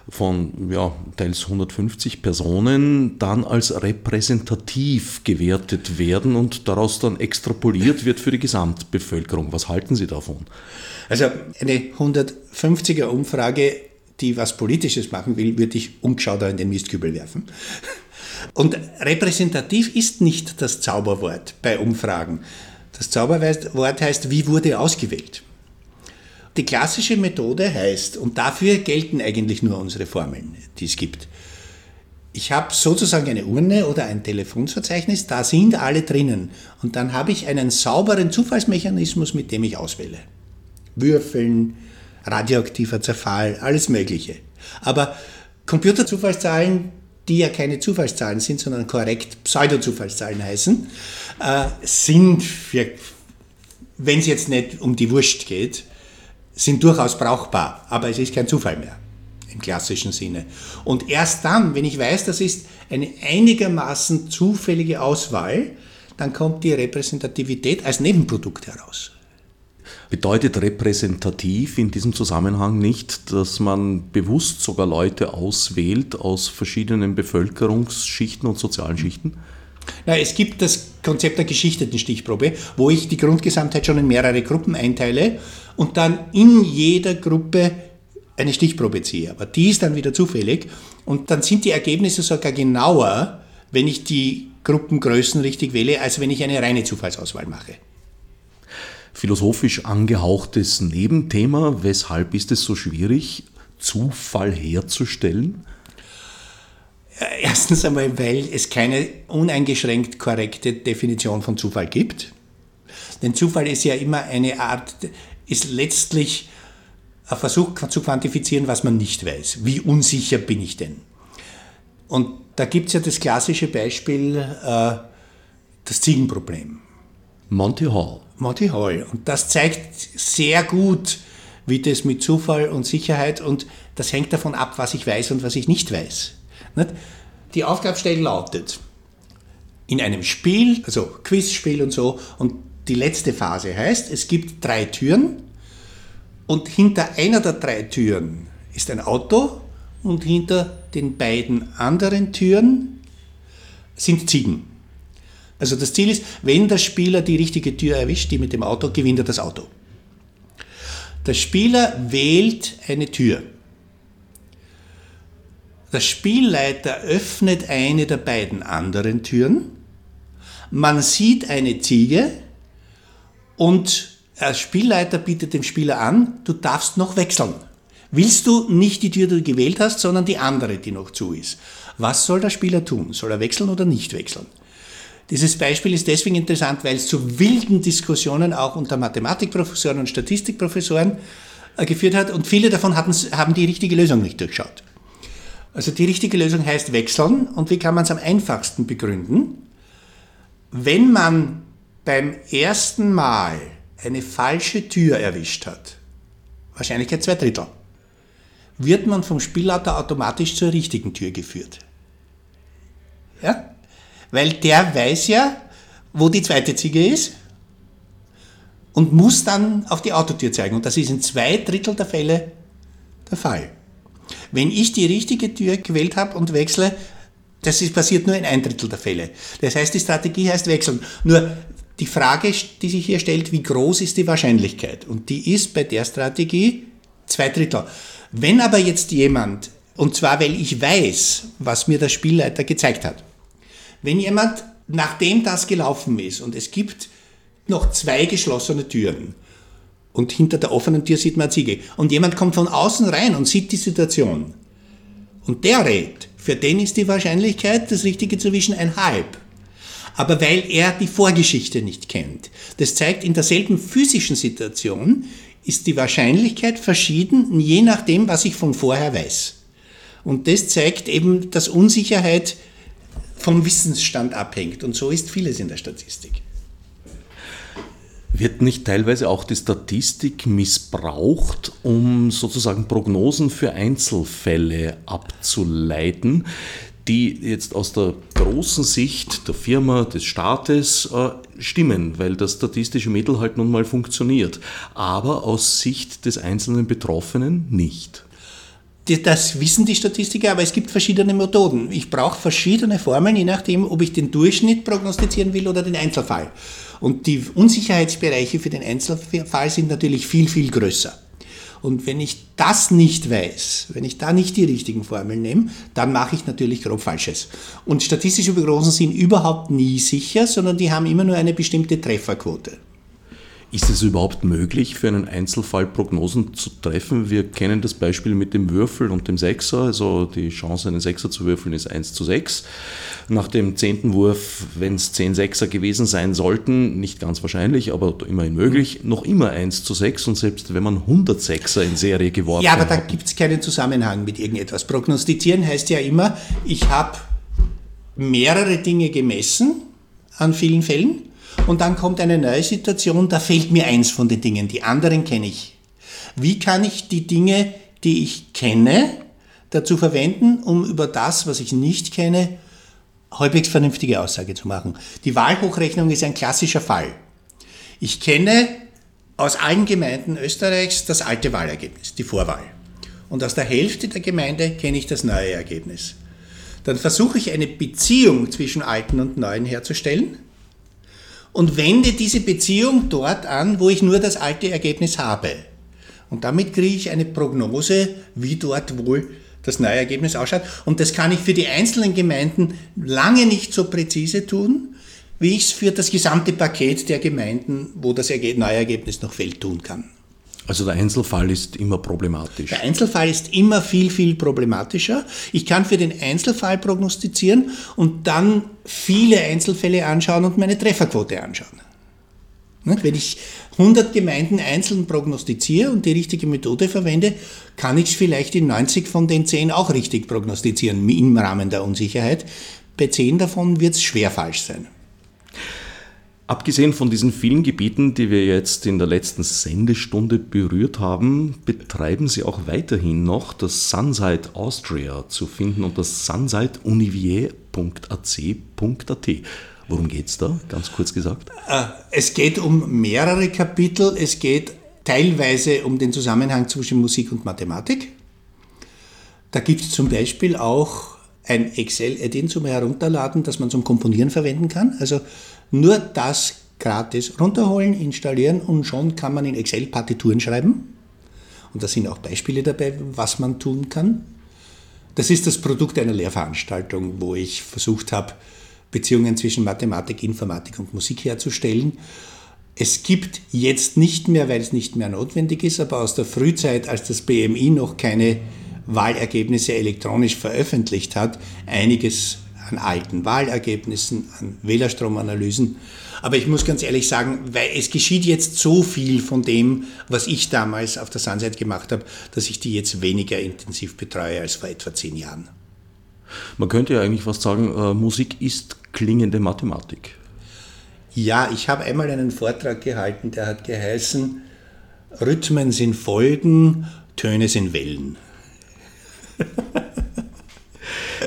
von ja, teils 150 Personen dann als repräsentativ gewertet werden und daraus dann extrapoliert wird für die Gesamtbevölkerung. Was halten Sie davon? Also eine 150er Umfrage, die was Politisches machen will, würde ich umgeschauter in den Mistkübel werfen. Und repräsentativ ist nicht das Zauberwort bei Umfragen. Das Zauberwort heißt, wie wurde ausgewählt? Die klassische Methode heißt, und dafür gelten eigentlich nur unsere Formeln, die es gibt. Ich habe sozusagen eine Urne oder ein Telefonsverzeichnis, da sind alle drinnen. Und dann habe ich einen sauberen Zufallsmechanismus, mit dem ich auswähle. Würfeln, radioaktiver Zerfall, alles Mögliche. Aber Computerzufallszahlen, die ja keine Zufallszahlen sind, sondern korrekt Pseudozufallszahlen heißen, äh, sind, wenn es jetzt nicht um die Wurst geht, sind durchaus brauchbar, aber es ist kein Zufall mehr im klassischen Sinne. Und erst dann, wenn ich weiß, das ist eine einigermaßen zufällige Auswahl, dann kommt die Repräsentativität als Nebenprodukt heraus. Bedeutet repräsentativ in diesem Zusammenhang nicht, dass man bewusst sogar Leute auswählt aus verschiedenen Bevölkerungsschichten und sozialen Schichten? Na, es gibt das Konzept der geschichteten Stichprobe, wo ich die Grundgesamtheit schon in mehrere Gruppen einteile und dann in jeder Gruppe eine Stichprobe ziehe. Aber die ist dann wieder zufällig und dann sind die Ergebnisse sogar genauer, wenn ich die Gruppengrößen richtig wähle, als wenn ich eine reine Zufallsauswahl mache philosophisch angehauchtes Nebenthema. Weshalb ist es so schwierig, Zufall herzustellen? Erstens einmal, weil es keine uneingeschränkt korrekte Definition von Zufall gibt. Denn Zufall ist ja immer eine Art, ist letztlich ein Versuch zu quantifizieren, was man nicht weiß. Wie unsicher bin ich denn? Und da gibt es ja das klassische Beispiel, äh, das Ziegenproblem. Monty Hall. Monty Hall. Und das zeigt sehr gut, wie das mit Zufall und Sicherheit und das hängt davon ab, was ich weiß und was ich nicht weiß. Die Aufgabenstellung lautet, in einem Spiel, also Quizspiel und so, und die letzte Phase heißt, es gibt drei Türen und hinter einer der drei Türen ist ein Auto und hinter den beiden anderen Türen sind Ziegen. Also das Ziel ist, wenn der Spieler die richtige Tür erwischt, die mit dem Auto, gewinnt er das Auto. Der Spieler wählt eine Tür. Der Spielleiter öffnet eine der beiden anderen Türen. Man sieht eine Ziege und der Spielleiter bietet dem Spieler an, du darfst noch wechseln. Willst du nicht die Tür, die du gewählt hast, sondern die andere, die noch zu ist? Was soll der Spieler tun? Soll er wechseln oder nicht wechseln? Dieses Beispiel ist deswegen interessant, weil es zu wilden Diskussionen auch unter Mathematikprofessoren und Statistikprofessoren äh, geführt hat und viele davon haben die richtige Lösung nicht durchschaut. Also die richtige Lösung heißt wechseln und wie kann man es am einfachsten begründen? Wenn man beim ersten Mal eine falsche Tür erwischt hat, Wahrscheinlichkeit zwei Drittel, wird man vom Spielleiter automatisch zur richtigen Tür geführt. Ja? Weil der weiß ja, wo die zweite Ziege ist und muss dann auf die Autotür zeigen. Und das ist in zwei Drittel der Fälle der Fall. Wenn ich die richtige Tür gewählt habe und wechsle, das ist passiert nur in ein Drittel der Fälle. Das heißt, die Strategie heißt wechseln. Nur die Frage, die sich hier stellt, wie groß ist die Wahrscheinlichkeit? Und die ist bei der Strategie zwei Drittel. Wenn aber jetzt jemand, und zwar weil ich weiß, was mir der Spielleiter gezeigt hat, wenn jemand, nachdem das gelaufen ist und es gibt noch zwei geschlossene Türen und hinter der offenen Tür sieht man eine Ziege und jemand kommt von außen rein und sieht die Situation und der redet, für den ist die Wahrscheinlichkeit, das Richtige zu wischen, ein Halb. Aber weil er die Vorgeschichte nicht kennt. Das zeigt, in derselben physischen Situation ist die Wahrscheinlichkeit verschieden, je nachdem, was ich von vorher weiß. Und das zeigt eben, dass Unsicherheit vom Wissensstand abhängt. Und so ist vieles in der Statistik. Wird nicht teilweise auch die Statistik missbraucht, um sozusagen Prognosen für Einzelfälle abzuleiten, die jetzt aus der großen Sicht der Firma, des Staates äh, stimmen, weil das statistische Mittel halt nun mal funktioniert, aber aus Sicht des einzelnen Betroffenen nicht? Das wissen die Statistiker, aber es gibt verschiedene Methoden. Ich brauche verschiedene Formeln, je nachdem, ob ich den Durchschnitt prognostizieren will oder den Einzelfall. Und die Unsicherheitsbereiche für den Einzelfall sind natürlich viel, viel größer. Und wenn ich das nicht weiß, wenn ich da nicht die richtigen Formeln nehme, dann mache ich natürlich grob Falsches. Und statistische Prognosen sind überhaupt nie sicher, sondern die haben immer nur eine bestimmte Trefferquote. Ist es überhaupt möglich, für einen Einzelfall Prognosen zu treffen? Wir kennen das Beispiel mit dem Würfel und dem Sechser. Also die Chance, einen Sechser zu würfeln, ist 1 zu 6. Nach dem zehnten Wurf, wenn es 10 Sechser gewesen sein sollten, nicht ganz wahrscheinlich, aber immerhin möglich, noch immer 1 zu 6. Und selbst wenn man 100 Sechser in Serie geworfen hat. Ja, aber da gibt es keinen Zusammenhang mit irgendetwas. Prognostizieren heißt ja immer, ich habe mehrere Dinge gemessen an vielen Fällen und dann kommt eine neue Situation, da fehlt mir eins von den Dingen, die anderen kenne ich. Wie kann ich die Dinge, die ich kenne, dazu verwenden, um über das, was ich nicht kenne, halbwegs vernünftige Aussage zu machen? Die Wahlhochrechnung ist ein klassischer Fall. Ich kenne aus allen Gemeinden Österreichs das alte Wahlergebnis, die Vorwahl. Und aus der Hälfte der Gemeinde kenne ich das neue Ergebnis. Dann versuche ich eine Beziehung zwischen alten und neuen herzustellen und wende diese Beziehung dort an, wo ich nur das alte Ergebnis habe. Und damit kriege ich eine Prognose, wie dort wohl das neue Ergebnis ausschaut. Und das kann ich für die einzelnen Gemeinden lange nicht so präzise tun, wie ich es für das gesamte Paket der Gemeinden, wo das neue Ergebnis noch fehlt, tun kann. Also der Einzelfall ist immer problematisch. Der Einzelfall ist immer viel, viel problematischer. Ich kann für den Einzelfall prognostizieren und dann viele Einzelfälle anschauen und meine Trefferquote anschauen. Wenn ich 100 Gemeinden einzeln prognostiziere und die richtige Methode verwende, kann ich es vielleicht in 90 von den 10 auch richtig prognostizieren im Rahmen der Unsicherheit. Bei 10 davon wird es schwer falsch sein. Abgesehen von diesen vielen Gebieten, die wir jetzt in der letzten Sendestunde berührt haben, betreiben Sie auch weiterhin noch das Sunside Austria zu finden unter sunsideunivier.ac.at. Worum geht es da, ganz kurz gesagt? Äh, es geht um mehrere Kapitel. Es geht teilweise um den Zusammenhang zwischen Musik und Mathematik. Da gibt es zum Beispiel auch ein Excel-Add-in zum Herunterladen, das man zum Komponieren verwenden kann. Also nur das gratis runterholen, installieren und schon kann man in Excel Partituren schreiben. Und da sind auch Beispiele dabei, was man tun kann. Das ist das Produkt einer Lehrveranstaltung, wo ich versucht habe, Beziehungen zwischen Mathematik, Informatik und Musik herzustellen. Es gibt jetzt nicht mehr, weil es nicht mehr notwendig ist, aber aus der Frühzeit, als das BMI noch keine Wahlergebnisse elektronisch veröffentlicht hat, einiges an alten Wahlergebnissen, an Wählerstromanalysen. Aber ich muss ganz ehrlich sagen, weil es geschieht jetzt so viel von dem, was ich damals auf der Sunset gemacht habe, dass ich die jetzt weniger intensiv betreue als vor etwa zehn Jahren. Man könnte ja eigentlich fast sagen, äh, Musik ist klingende Mathematik. Ja, ich habe einmal einen Vortrag gehalten, der hat geheißen, Rhythmen sind Folgen, Töne sind Wellen.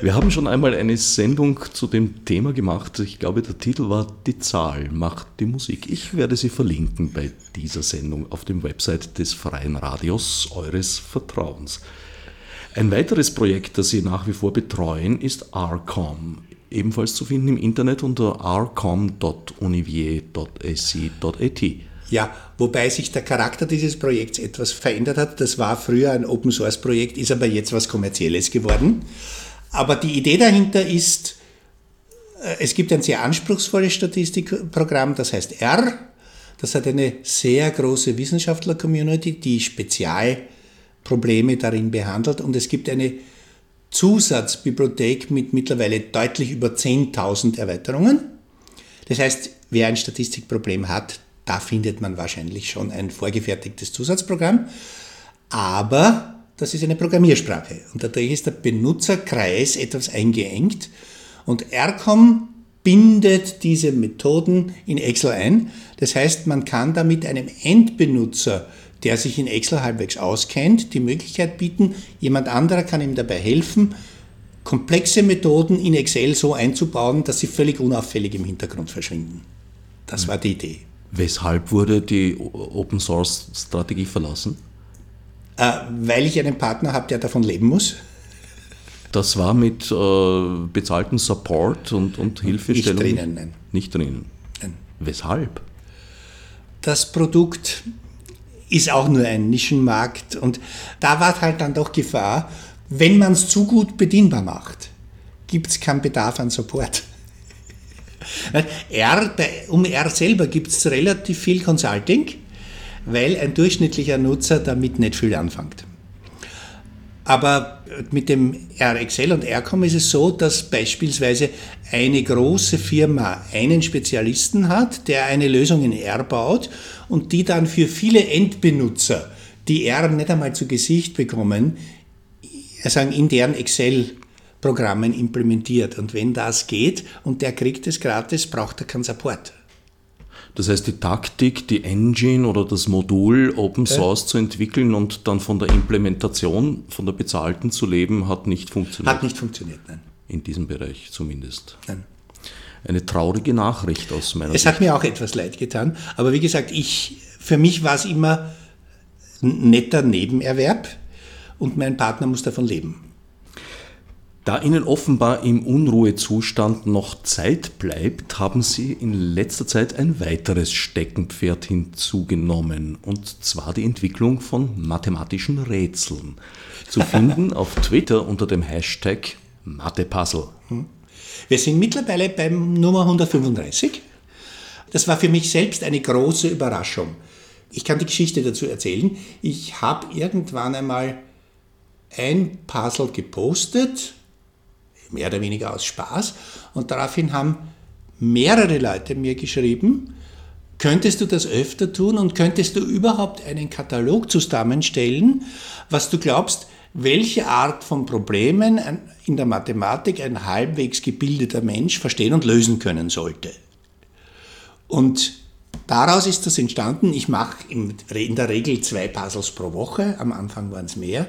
Wir haben schon einmal eine Sendung zu dem Thema gemacht. Ich glaube, der Titel war Die Zahl macht die Musik. Ich werde sie verlinken bei dieser Sendung auf dem Website des Freien Radios eures Vertrauens. Ein weiteres Projekt, das Sie nach wie vor betreuen, ist RCOM. Ebenfalls zu finden im Internet unter rcom.univier.si.at. Ja, wobei sich der Charakter dieses Projekts etwas verändert hat. Das war früher ein Open Source Projekt, ist aber jetzt was Kommerzielles geworden. Aber die Idee dahinter ist, äh, es gibt ein sehr anspruchsvolles Statistikprogramm, das heißt R. Das hat eine sehr große Wissenschaftler-Community, die Spezialprobleme darin behandelt. Und es gibt eine Zusatzbibliothek mit mittlerweile deutlich über 10.000 Erweiterungen. Das heißt, wer ein Statistikproblem hat, da findet man wahrscheinlich schon ein vorgefertigtes Zusatzprogramm. Aber das ist eine Programmiersprache und dadurch ist der Benutzerkreis etwas eingeengt und RCOM bindet diese Methoden in Excel ein. Das heißt, man kann damit einem Endbenutzer, der sich in Excel halbwegs auskennt, die Möglichkeit bieten, jemand anderer kann ihm dabei helfen, komplexe Methoden in Excel so einzubauen, dass sie völlig unauffällig im Hintergrund verschwinden. Das war die Idee. Weshalb wurde die Open Source Strategie verlassen? Äh, weil ich einen Partner habe, der davon leben muss. Das war mit äh, bezahltem Support und, und Hilfestellung? Nicht drinnen, nein. Nicht drinnen? Nein. Weshalb? Das Produkt ist auch nur ein Nischenmarkt und da war halt dann doch Gefahr, wenn man es zu gut bedienbar macht, gibt es keinen Bedarf an Support. R, um R selber gibt es relativ viel Consulting weil ein durchschnittlicher Nutzer damit nicht viel anfängt. Aber mit dem RXL und RCOM ist es so, dass beispielsweise eine große Firma einen Spezialisten hat, der eine Lösung in R baut und die dann für viele Endbenutzer, die R nicht einmal zu Gesicht bekommen, sagen, in deren Excel-Programmen implementiert. Und wenn das geht und der kriegt es gratis, braucht er keinen Support. Das heißt, die Taktik, die Engine oder das Modul Open Source ja. zu entwickeln und dann von der Implementation, von der bezahlten zu leben, hat nicht funktioniert. Hat nicht funktioniert, nein. In diesem Bereich zumindest. Nein. Eine traurige Nachricht aus meiner es Sicht. Es hat mir auch etwas leid getan, aber wie gesagt, ich, für mich war es immer ein netter Nebenerwerb und mein Partner muss davon leben. Da Ihnen offenbar im Unruhezustand noch Zeit bleibt, haben Sie in letzter Zeit ein weiteres Steckenpferd hinzugenommen, und zwar die Entwicklung von mathematischen Rätseln. Zu finden auf Twitter unter dem Hashtag Mathepuzzle. Hm. Wir sind mittlerweile beim Nummer 135. Das war für mich selbst eine große Überraschung. Ich kann die Geschichte dazu erzählen. Ich habe irgendwann einmal ein Puzzle gepostet mehr oder weniger aus Spaß. Und daraufhin haben mehrere Leute mir geschrieben, könntest du das öfter tun und könntest du überhaupt einen Katalog zusammenstellen, was du glaubst, welche Art von Problemen in der Mathematik ein halbwegs gebildeter Mensch verstehen und lösen können sollte. Und daraus ist das entstanden. Ich mache in der Regel zwei Puzzles pro Woche, am Anfang waren es mehr.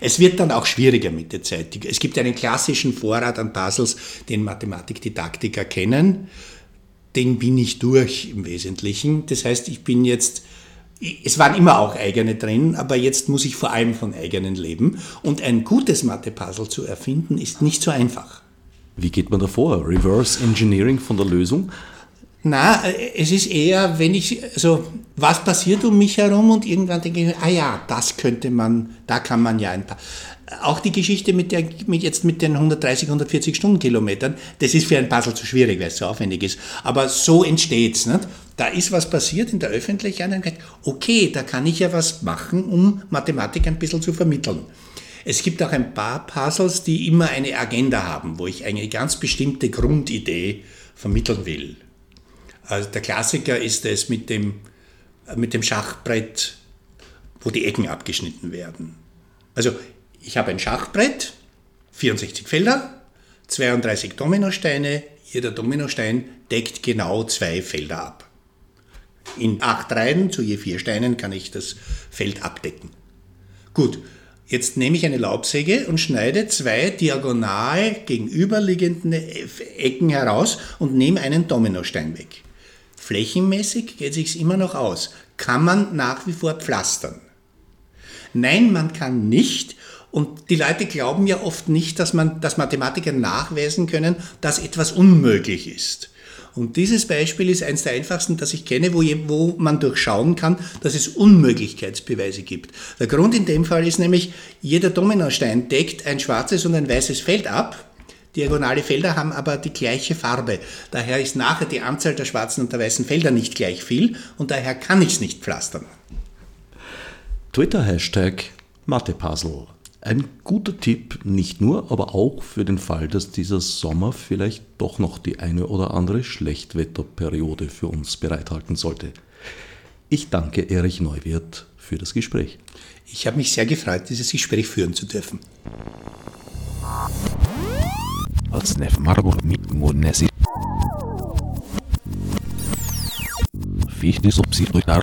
Es wird dann auch schwieriger mit der Zeit. Es gibt einen klassischen Vorrat an Puzzles, den Mathematikdidaktiker kennen. Den bin ich durch im Wesentlichen. Das heißt, ich bin jetzt, es waren immer auch eigene drin, aber jetzt muss ich vor allem von eigenen leben. Und ein gutes Mathe-Puzzle zu erfinden, ist nicht so einfach. Wie geht man da vor? Reverse Engineering von der Lösung? Na, es ist eher, wenn ich, also was passiert um mich herum und irgendwann denke ich, ah ja, das könnte man, da kann man ja ein paar. Auch die Geschichte mit der, mit jetzt mit den 130, 140 Stundenkilometern, das ist für ein Puzzle zu schwierig, weil es so aufwendig ist. Aber so entsteht's, nicht? Da ist was passiert in der Öffentlichkeit okay, da kann ich ja was machen, um Mathematik ein bisschen zu vermitteln. Es gibt auch ein paar Puzzles, die immer eine Agenda haben, wo ich eine ganz bestimmte Grundidee vermitteln will. Also der Klassiker ist es mit dem, mit dem Schachbrett, wo die Ecken abgeschnitten werden. Also ich habe ein Schachbrett, 64 Felder, 32 Dominosteine, jeder Dominostein deckt genau zwei Felder ab. In acht Reihen zu je vier Steinen kann ich das Feld abdecken. Gut, Jetzt nehme ich eine Laubsäge und schneide zwei diagonal gegenüberliegende Ecken heraus und nehme einen Dominostein weg. Flächenmäßig geht sich's immer noch aus. Kann man nach wie vor pflastern? Nein, man kann nicht. Und die Leute glauben ja oft nicht, dass, man, dass Mathematiker nachweisen können, dass etwas unmöglich ist. Und dieses Beispiel ist eines der einfachsten, das ich kenne, wo, wo man durchschauen kann, dass es Unmöglichkeitsbeweise gibt. Der Grund in dem Fall ist nämlich, jeder Dominostein deckt ein schwarzes und ein weißes Feld ab. Diagonale Felder haben aber die gleiche Farbe. Daher ist nachher die Anzahl der schwarzen und der weißen Felder nicht gleich viel und daher kann ich es nicht pflastern. Twitter-Hashtag Mathepuzzle. Ein guter Tipp, nicht nur, aber auch für den Fall, dass dieser Sommer vielleicht doch noch die eine oder andere Schlechtwetterperiode für uns bereithalten sollte. Ich danke Erich Neuwirth für das Gespräch. Ich habe mich sehr gefreut, dieses Gespräch führen zu dürfen. Fichte subsidiar